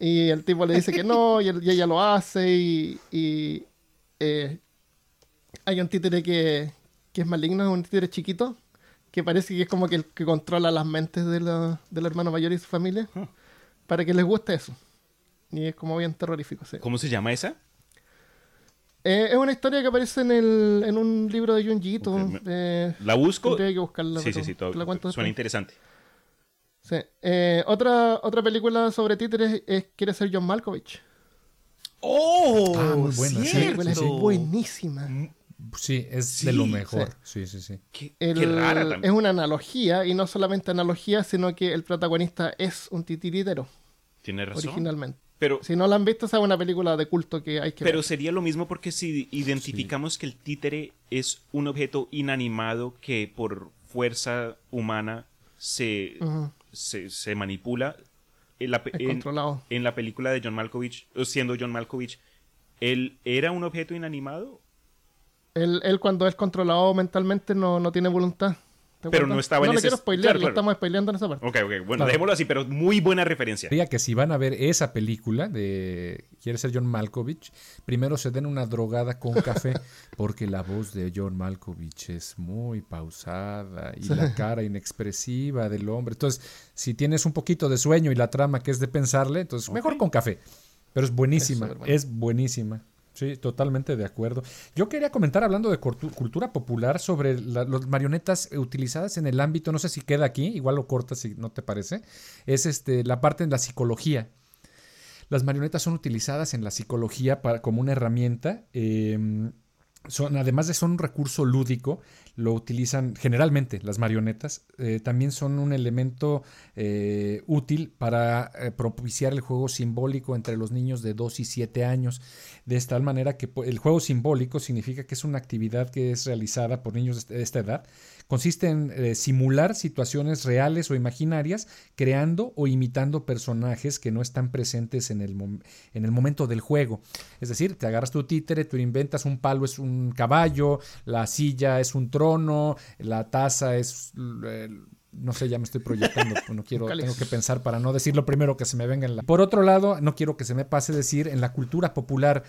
Y el tipo le dice que no, y ella lo hace, y, y, eh, hay un títere que, que es maligno, es un títere chiquito, que parece que es como que el que controla las mentes de la- del hermano mayor y su familia, para que les guste eso. Y es como bien terrorífico, sí. ¿Cómo se llama esa? Eh, es una historia que aparece en, el, en un libro de me- eh, ¿La busco? tendría que buscarla. Sí, sí, sí. todo- te la cuento suena después. interesante. Sí. Eh, otra, otra película sobre títeres es Quiere ser John Malkovich. ¡Oh! Ah, muy buena, sí, Esa película es buenísima. Sí, es Sí, de lo mejor. Sí, sí, sí. Qué, El- qué rara también. es una analogía, y no solamente analogía, sino que el protagonista es un titiritero, Tiene razón. originalmente. Pero, Si no la han visto, esa es una película de culto que hay que pero ver. sería lo mismo porque si identificamos que el títere es un objeto inanimado que por fuerza humana se, se, se manipula. En la, en- controlado. en la película de John Malkovich, siendo John Malkovich, ¿él era un objeto inanimado? Él, él cuando es controlado mentalmente no, no tiene voluntad. ¿Te Pero no estaba en No le ese- quiero spoilear, claro, claro. estamos spoileando en esa parte. Ok, ok. Bueno, Claro. dejémoslo así, pero muy buena referencia. Diría que si van a ver esa película de Quiere ser John Malkovich, primero se den una drogada con café, porque la voz de John Malkovich es muy pausada y la cara inexpresiva del hombre. Entonces, si tienes un poquito de sueño y la trama que es de pensarle, entonces mejor con café. Pero es buenísima, es buenísima. Sí, totalmente de acuerdo. Yo quería comentar, hablando de cultura popular, sobre la- las marionetas utilizadas en el ámbito, no sé si queda aquí, igual lo cortas si no te parece, es este, la parte en la psicología. Las marionetas son utilizadas en la psicología para, como una herramienta. eh, son, además de son un recurso lúdico, lo utilizan generalmente las marionetas. eh, también son un elemento eh, útil para eh, propiciar el juego simbólico entre los niños de 2 y 7 años. De tal manera que po- el juego simbólico significa que es una actividad que es realizada por niños de este- de esta edad. Consiste en eh, simular situaciones reales o imaginarias, creando o imitando personajes que no están presentes en el, en el momento del juego. Es decir, te agarras tu títere, tú inventas un palo es un caballo, la silla es un trono, la taza es... eh, no sé, ya me estoy proyectando, no quiero, tengo que pensar para no decir lo primero que se me venga en la... Por otro lado, no quiero que se me pase decir, en la cultura popular,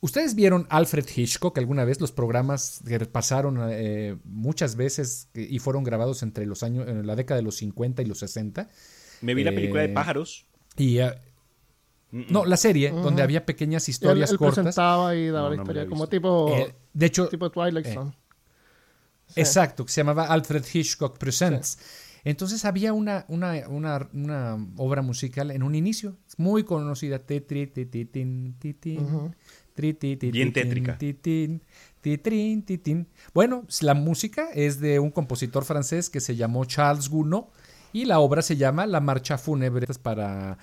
¿Ustedes vieron Alfred Hitchcock alguna vez? Los programas que pasaron eh, muchas veces eh, y fueron grabados entre los años, en la década de los 50 y los 60. Me vi la película de Eh, pájaros. Y, eh, mm. no, la serie, donde había pequeñas historias él cortas. presentaba y daba No, la historia como tipo, Eh, de hecho, tipo Twilight eh, Zone. Sí. Exacto, que se llamaba Alfred Hitchcock Presents. Entonces había una, una, una, una obra musical en un inicio, muy conocida. Ti, ti, ti, ti, Bien tétrica. Bueno, la música es de un compositor francés que se llamó Charles Gounod y la obra se llama La Marcha Fúnebre para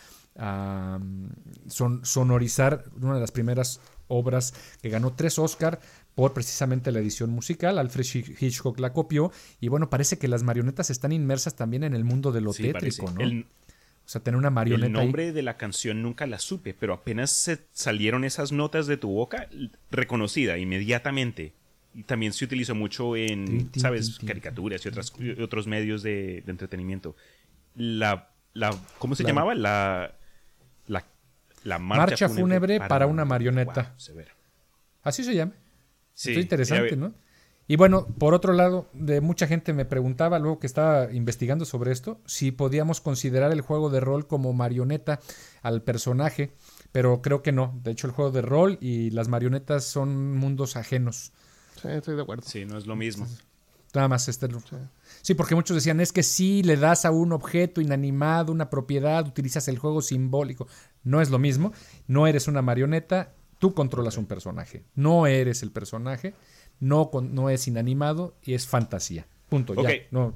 son- sonorizar una de las primeras obras que ganó tres Oscar por precisamente la edición musical. Alfred Hitch- Hitchcock la copió y bueno, parece que las marionetas están inmersas también en el mundo de lo Sí, tétrico, parece. ¿no? El, o sea, tener una marioneta el ahí. nombre de la canción nunca la supe, pero apenas se salieron esas notas de tu boca, reconocida inmediatamente. Y también se utilizó mucho en, ¿sabes? Caricaturas y otras, y otros medios de, de entretenimiento. La, la, ¿Cómo se llamaba? La, la, la marcha, Marcha fúnebre para una marioneta. Wow. Así se llama. Sí, Está interesante, ya ve- ¿no? Y bueno, por otro lado, de mucha gente me preguntaba luego que estaba investigando sobre esto, si podíamos considerar el juego de rol como marioneta al personaje, pero creo que no. De hecho, el juego de rol y las marionetas son mundos ajenos. Sí, estoy de acuerdo. Sí, no es lo mismo. Nada más este. Sí, porque muchos decían, es que si le das a un objeto inanimado, una propiedad, utilizas el juego simbólico. No es lo mismo. No eres una marioneta, tú controlas un personaje. No eres el personaje, no, con- no es inanimado y es fantasía. Punto. Ok, ya. No,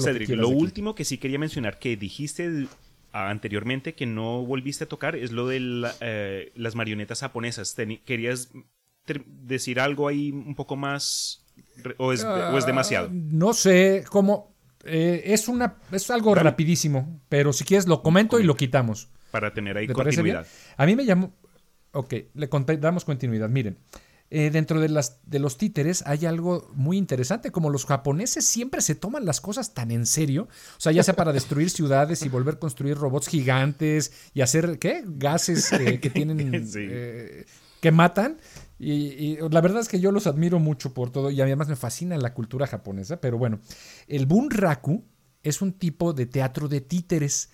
Cedric, lo aquí. último que sí quería mencionar que dijiste ah, anteriormente que no volviste a tocar es lo de la- eh, las marionetas japonesas. Teni- ¿Querías decir algo ahí un poco más re- o es, o es demasiado? Ah, No sé cómo. eh, es una es algo rapidísimo, pero si quieres lo comento y lo quitamos. Para tener ahí continuidad. A mí me llamó. Ok, le damos continuidad. Miren, eh, dentro de, las, de los títeres hay algo muy interesante. Como los japoneses siempre se toman las cosas tan en serio. O sea, ya sea para destruir ciudades y volver a construir robots gigantes y hacer, ¿qué? Gases eh, que tienen. Sí. eh, que matan. Y, y la verdad es que yo los admiro mucho por todo y además me fascina la cultura japonesa. Pero bueno, el bunraku es un tipo de teatro de títeres,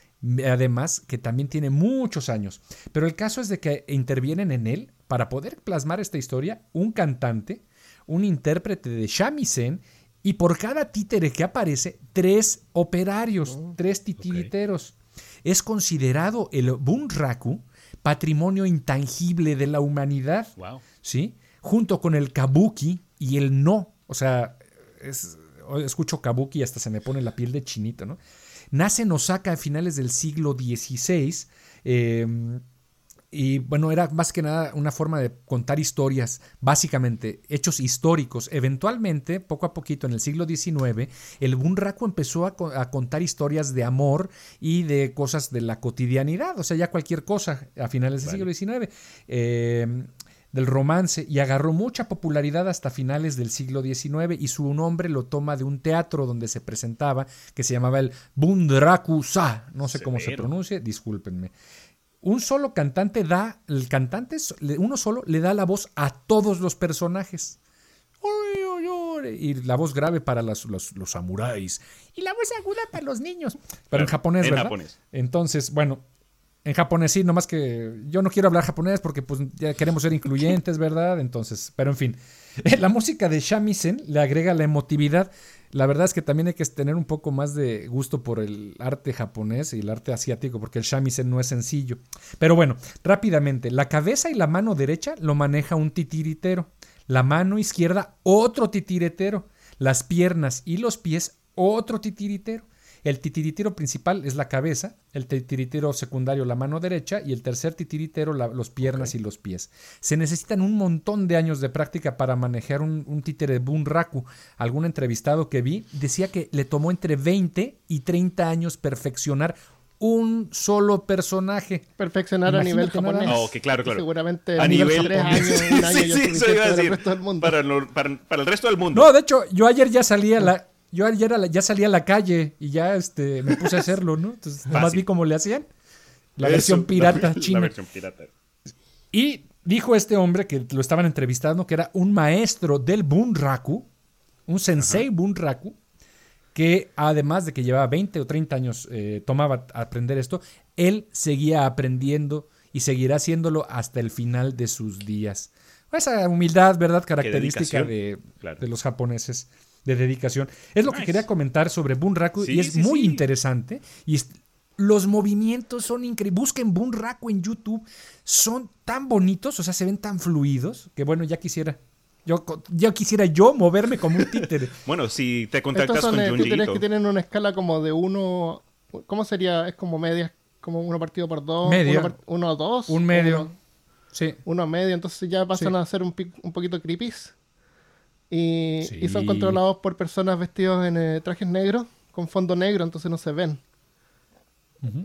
además que también tiene muchos años. Pero el caso es de que intervienen en él para poder plasmar esta historia un cantante, un intérprete de shamisen y por cada títere que aparece, tres operarios, tres titiriteros. Es considerado el bunraku patrimonio intangible de la humanidad. Wow. ¿sí? Junto con el kabuki y el no. O sea, es- escucho kabuki y hasta se me pone la piel de chinito, ¿no? Nace en Osaka a finales del siglo XVI. eh, y bueno, era más que nada una forma de contar historias, básicamente hechos históricos. Eventualmente, poco a poquito, en el siglo XIX, el bunraku empezó a, co- a contar historias de amor y de cosas de la cotidianidad, o sea, ya cualquier cosa a finales del Vale. siglo XIX. Eh, del romance y agarró mucha popularidad hasta finales del siglo XIX y su nombre lo toma de un teatro donde se presentaba que se llamaba el Bundrakusa, no sé cómo se Severo. pronuncie, discúlpenme. Un solo cantante da, el cantante, uno solo, le da la voz a todos los personajes. Y la voz grave para los, los, los samuráis. Y la voz aguda para los niños. Pero en japonés, en ¿verdad? japonés. Entonces, bueno, en japonés sí, nomás que yo no quiero hablar japonés porque pues ya queremos ser incluyentes, ¿verdad? Entonces, pero en fin. La música de shamisen le agrega la emotividad. La verdad es que también hay que tener un poco más de gusto por el arte japonés y el arte asiático, porque el shamisen no es sencillo. Pero bueno, rápidamente, la cabeza y la mano derecha lo maneja un titiritero, la mano izquierda otro titiritero, las piernas y los pies otro titiritero. El titiritero principal es la cabeza, el titiritero secundario la mano derecha y el tercer titiritero la- los piernas y los pies. Se necesitan un montón de años de práctica para manejar un, un títere bunraku. Algún entrevistado que vi decía que le tomó entre 20 y 30 años perfeccionar un solo personaje. Perfeccionar a nivel japonés. Oh, que claro, claro. Seguramente A nivel tres años, un año sí, ya sí, es eso suficiente iba a para el decir. resto del mundo. Para, lo- para- para el resto del mundo. No, de hecho, yo ayer ya salí a la, yo ayer a la- ya salí a la calle y ya este, me puse a hacerlo, ¿no? Entonces, nomás Fácil. vi cómo le hacían. La Eso, versión pirata la- china. La versión pirata. Y dijo este hombre que lo estaban entrevistando que era un maestro del Bunraku, un sensei Bunraku, que además de que llevaba 20 o 30 años eh, tomaba aprender esto, él seguía aprendiendo y seguirá haciéndolo hasta el final de sus días. Esa humildad, ¿verdad? Característica de, Claro. de los japoneses, de dedicación. Es lo que quería comentar sobre Bunraku Sí, y es sí, muy sí. interesante. Y es- los movimientos son increíbles. Busquen Bunraku en YouTube. Son tan bonitos, o sea, se ven tan fluidos que bueno, ya quisiera. Yo, ya quisiera yo moverme como un títere. Bueno, si te Estos contactas son con Junji títeres que tienen una escala como de uno. ¿Cómo sería? Es como media, como uno partido por dos. Media. Uno, par- uno a dos. Un medio. Uno, Sí. uno a medio. Entonces ya pasan Sí. a ser un, un poquito creepies. Y, y son controlados por personas vestidos en eh, trajes negros, con fondo negro, entonces no se ven.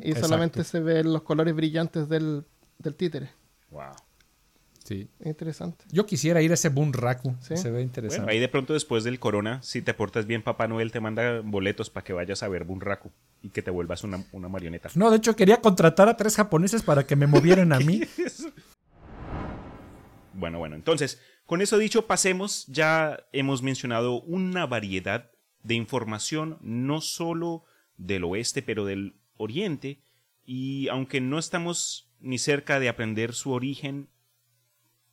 Y solamente exacto. se ven los colores brillantes del, del títere. Wow. Sí. Interesante. Yo quisiera ir a ese Bunraku. Sí. Se ve interesante. Bueno, ahí de pronto después del corona, si te portas bien, Papá Noel te manda boletos para que vayas a ver Bunraku y que te vuelvas una, una marioneta. No, de hecho quería contratar a tres japoneses para que me movieran a mí. Bueno, bueno, entonces, con eso dicho, pasemos. Ya hemos mencionado una variedad de información, no solo del oeste, pero del oriente. Y aunque no estamos ni cerca de aprender su origen,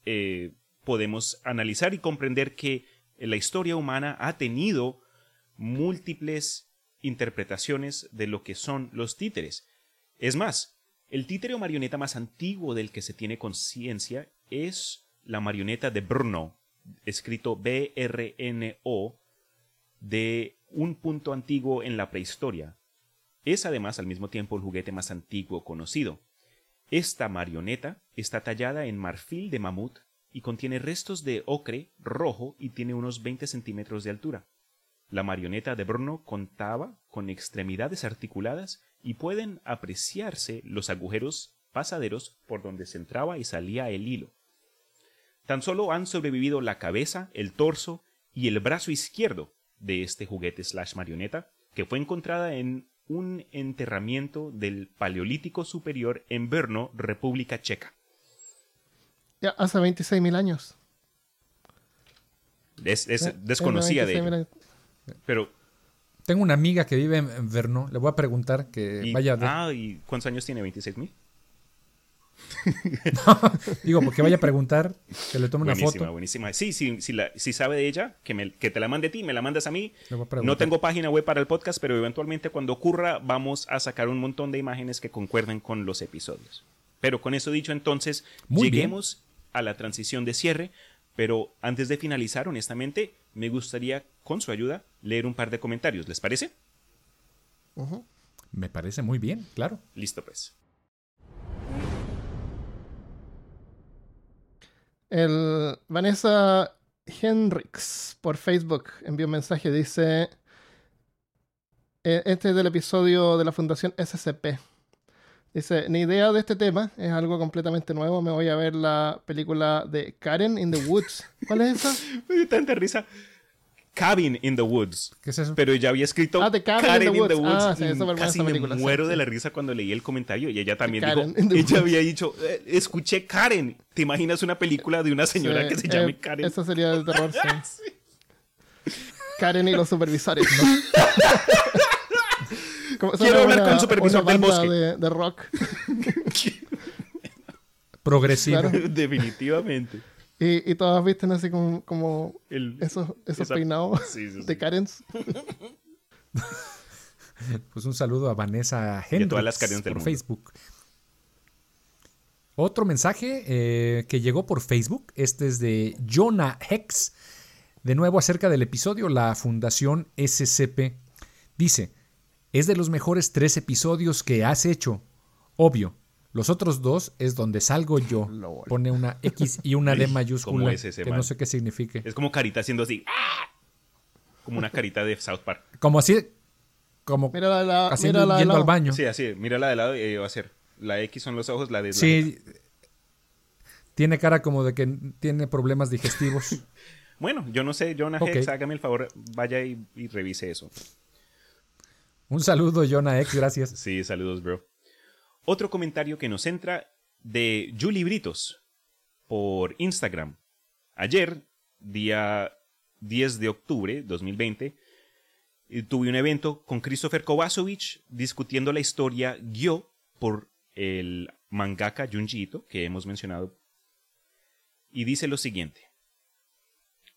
eh, podemos analizar y comprender que la historia humana ha tenido múltiples interpretaciones de lo que son los títeres. Es más, el títere o marioneta más antiguo del que se tiene conciencia es la marioneta de Brno, escrito B-R-N-O, de un punto antiguo en la prehistoria. Es además al mismo tiempo el juguete más antiguo conocido. Esta marioneta está tallada en marfil de mamut y contiene restos de ocre rojo y tiene unos 20 centímetros de altura. La marioneta de Brno contaba con extremidades articuladas y pueden apreciarse los agujeros pasaderos por donde se entraba y salía el hilo. Tan solo han sobrevivido la cabeza, el torso y el brazo izquierdo de este juguete slash marioneta, que fue encontrada en un enterramiento del Paleolítico Superior en Brno, República Checa. Ya hace 26.000 años. Es, es Eh, desconocida de 26.000 ello. Pero, Tengo una amiga que vive en Verno. Le voy a preguntar que y- vaya a ver. ah, ¿y cuántos años tiene? ¿26 Digo, porque vaya a preguntar, que le tome una Buenísima, foto. buenísima. Sí, sí, sí la- si sabe de ella, que, me- que te la mande a ti, me la mandas a mí. A. No tengo página web para el podcast, pero eventualmente cuando ocurra vamos a sacar un montón de imágenes que concuerden con los episodios. Pero con eso dicho, entonces, Muy bien. lleguemos a la transición de cierre. Pero antes de finalizar, honestamente, me gustaría, con su ayuda, leer un par de comentarios. ¿Les parece? Me parece muy bien, claro. Listo, pues. El Vanessa Henrix por Facebook envió un mensaje. Dice: eh, Este es del episodio de la Fundación SCP. Dice, ni idea de este tema, es algo completamente nuevo. Me voy a ver la película de Karen in the Woods. ¿Cuál es esa? Me dio tanta risa. Cabin in the Woods. ¿Qué es eso? Pero ella había escrito Ah, The Cabin Karen in the Woods. Ah, sí, y casi me muero sí. de la risa cuando leí el comentario y ella también Karen dijo, ella Woods. había dicho, "Eh, escuché Karen. ¿Te imaginas una película de una señora Sí, que se eh, llame Karen? Eso sería de terror, sí. Karen y los supervisores. Como- Quiero hablar una- con el supervisor del bosque. De, de rock. Progresivo. Claro. Definitivamente. Y, y todas visten así como, como El- esos, esos esa- peinados Sí, sí, sí. de Karens. Pues un saludo a Vanessa Hendricks todas las Karens del por mundo. Facebook. Otro mensaje eh, que llegó por Facebook, este es de Jonah Hex, de nuevo acerca del episodio La Fundación SCP. Dice, es de los mejores tres episodios que has hecho. Obvio, los otros dos es donde salgo yo. Pone una X y una D mayúscula, ¿Cómo es ese que man? no sé qué signifique. Es como carita haciendo así. ¡ah! Como una carita de South Park. Como así, como Mira la, la, haciendo, mira la de yendo al baño. Sí, así. Mira la de lado y va a ser. La X son los ojos, la D la Sí. Tiene cara como de que tiene problemas digestivos. Bueno, yo no sé, Jonah Ok. Hex, hágame el favor, vaya y, y revise eso. Un saludo, Jonah X, gracias. Sí, saludos, bro. Otro comentario que nos entra de Julie Britos por Instagram. Ayer, día 10 de octubre 2020, eh, tuve un evento con Christopher Kovacevic discutiendo la historia Gyo por el mangaka Junji Ito, que hemos mencionado. Y dice lo siguiente.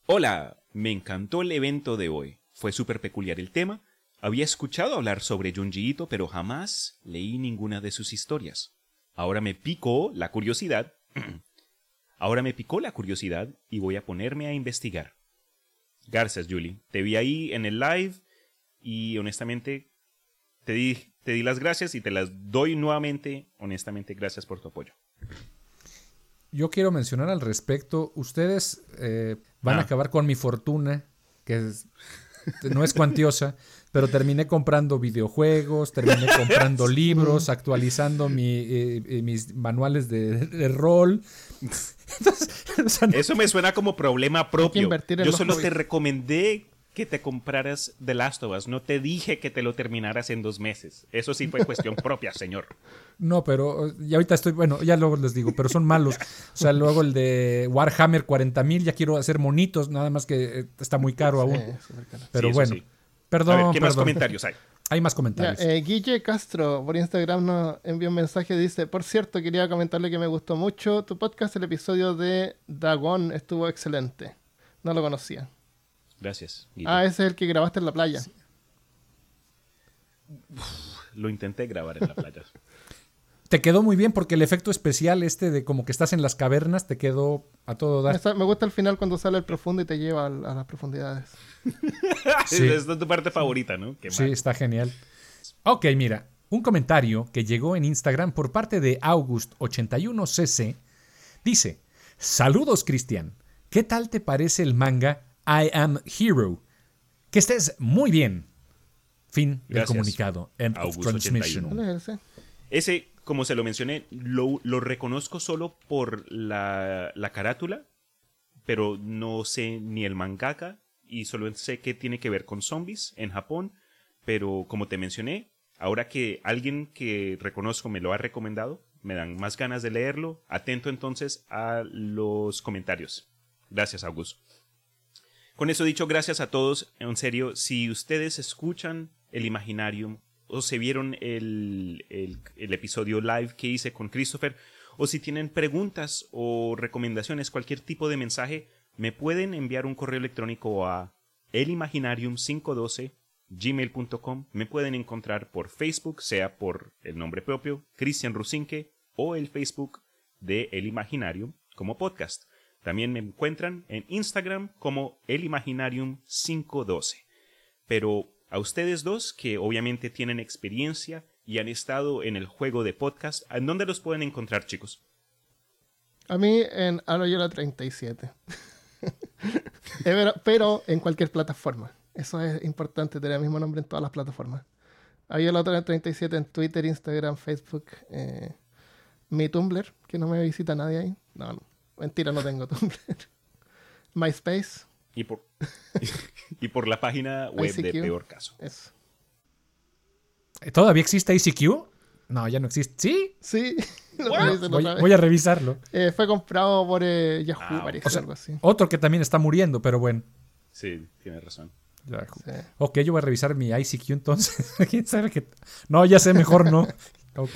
Hola, me encantó el evento de hoy. Fue súper peculiar el tema. Había escuchado hablar sobre Junji Ito, pero jamás leí ninguna de sus historias. Ahora me picó la curiosidad. Ahora me picó la curiosidad y voy a ponerme a investigar. Gracias, Julie. Te vi ahí en el live y honestamente te di, te di las gracias y te las doy nuevamente. Honestamente, gracias por tu apoyo. Yo quiero mencionar al respecto, ustedes eh, van Ah. a acabar con mi fortuna, que es- no es cuantiosa, pero terminé comprando videojuegos, terminé comprando libros, actualizando mi, eh, eh, mis manuales de, de rol. Entonces, o sea, no- Eso me suena como problema propio. invertir en Yo solo te recomendé que te compraras The Last of Us. No te dije que te lo terminaras en dos meses. Eso sí fue cuestión propia, señor. No, pero ya ahorita estoy, bueno, ya luego les digo, pero son malos. O sea, luego el de Warhammer 40.000, ya quiero hacer monitos, nada más que eh, está muy caro aún. Sí, súper caro. Pero Sí, bueno, sí. perdón, A ver, ¿qué más comentarios hay? Hay más Ya, comentarios. eh, Guille Castro por Instagram nos envió un mensaje. Dice: Por cierto, quería comentarle que me gustó mucho tu podcast. El episodio de Dagon estuvo excelente. No lo conocía. Gracias. Ah, ese es el que grabaste en la playa. Lo intenté grabar en la playa. Te quedó muy bien porque el efecto especial este de como que estás en las cavernas te quedó a todo dar. Me gusta el final cuando sale el profundo y te lleva a, las profundidades. Sí. Es tu parte favorita, ¿no? Qué Sí, mal. está genial. Ok, mira, un comentario que llegó en Instagram por parte de August81cc dice: Saludos, Cristian. ¿Qué tal te parece el manga I Am Hero? Que estés muy bien. Fin del comunicado. End of August transmission. 81. ¿Cuál es ese? Como se lo mencioné, lo, lo reconozco solo por la, la carátula, pero no sé ni el mangaka y solo sé que tiene que ver con zombies en Japón, pero como te mencioné, ahora que alguien que reconozco me lo ha recomendado, me dan más ganas de leerlo. Atento entonces a los comentarios. Gracias, August. Con eso dicho, gracias a todos. En serio, si ustedes escuchan el Imaginarium o se vieron el, episodio live que hice con Christopher, o si tienen preguntas o recomendaciones, cualquier tipo de mensaje, me pueden enviar un correo electrónico a elimaginarium512 gmail.com. Me pueden encontrar por Facebook, sea por el nombre propio, Cristian Rusinque, o el Facebook de El Imaginarium como podcast. También me encuentran en Instagram como elimaginarium512. Pero a ustedes dos, que obviamente tienen experiencia y han estado en el juego de podcast, ¿en dónde los pueden encontrar, chicos? A mí en Aloyola 37. Eh, pero, pero en cualquier plataforma. Eso es importante, tener el mismo nombre en todas las plataformas. Había la otra 37 en Twitter, Instagram, Facebook, eh, mi Tumblr, que no me visita nadie ahí. No, no. Mentira, no tengo Tumblr. MySpace, Y por, y por la página web de ICQ. Peor Caso. eso. ¿Todavía existe ICQ? No, ya no existe. ¿Sí? Sí, Voy, a revisarlo. Eh, fue comprado por eh, Yahoo, Ah, parece, o sea, algo así. Otro que también está muriendo, pero bueno. Sí, tienes razón. Yahoo. Sí. Ok, yo voy a revisar mi ICQ entonces. ¿Quién sabe qué? No, ya sé, mejor no. Ok.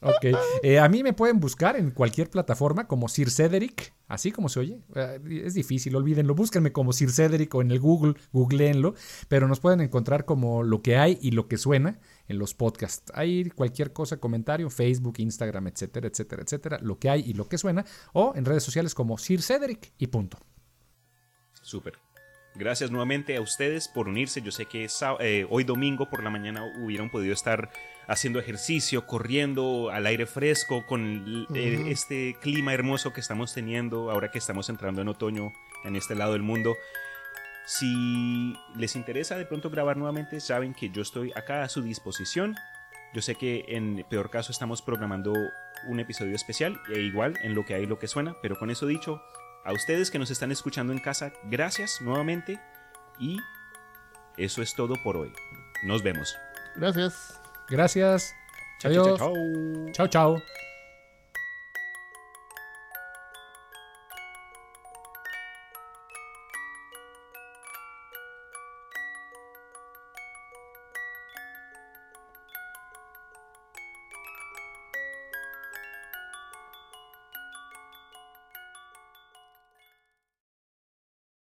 Ok. Eh, a mí me pueden buscar en cualquier plataforma como Sir Cedric, así como se oye. Eh, es difícil, olvídenlo. Búsquenme como Sir Cedric o en el Google, googleenlo. Pero nos pueden encontrar como lo que hay y lo que suena en los podcasts. Hay cualquier cosa, comentario, Facebook, Instagram, etcétera, etcétera, etcétera. Lo que hay y lo que suena. O en redes sociales como Sir Cedric y punto. Súper. Gracias nuevamente a ustedes por unirse. Yo sé que eh, hoy domingo por la mañana hubieran podido estar haciendo ejercicio, corriendo al aire fresco con el- eh, Ujú. este clima hermoso que estamos teniendo ahora que estamos entrando en otoño en este lado del mundo. Si les interesa de pronto grabar nuevamente, saben que yo estoy acá a su disposición. Yo sé que en peor caso estamos programando un episodio especial e igual en lo que hay lo que suena, pero con eso dicho, a ustedes que nos están escuchando en casa, gracias nuevamente y eso es todo por hoy. Nos vemos. Gracias. Gracias. Chao, chao. Chao, chao.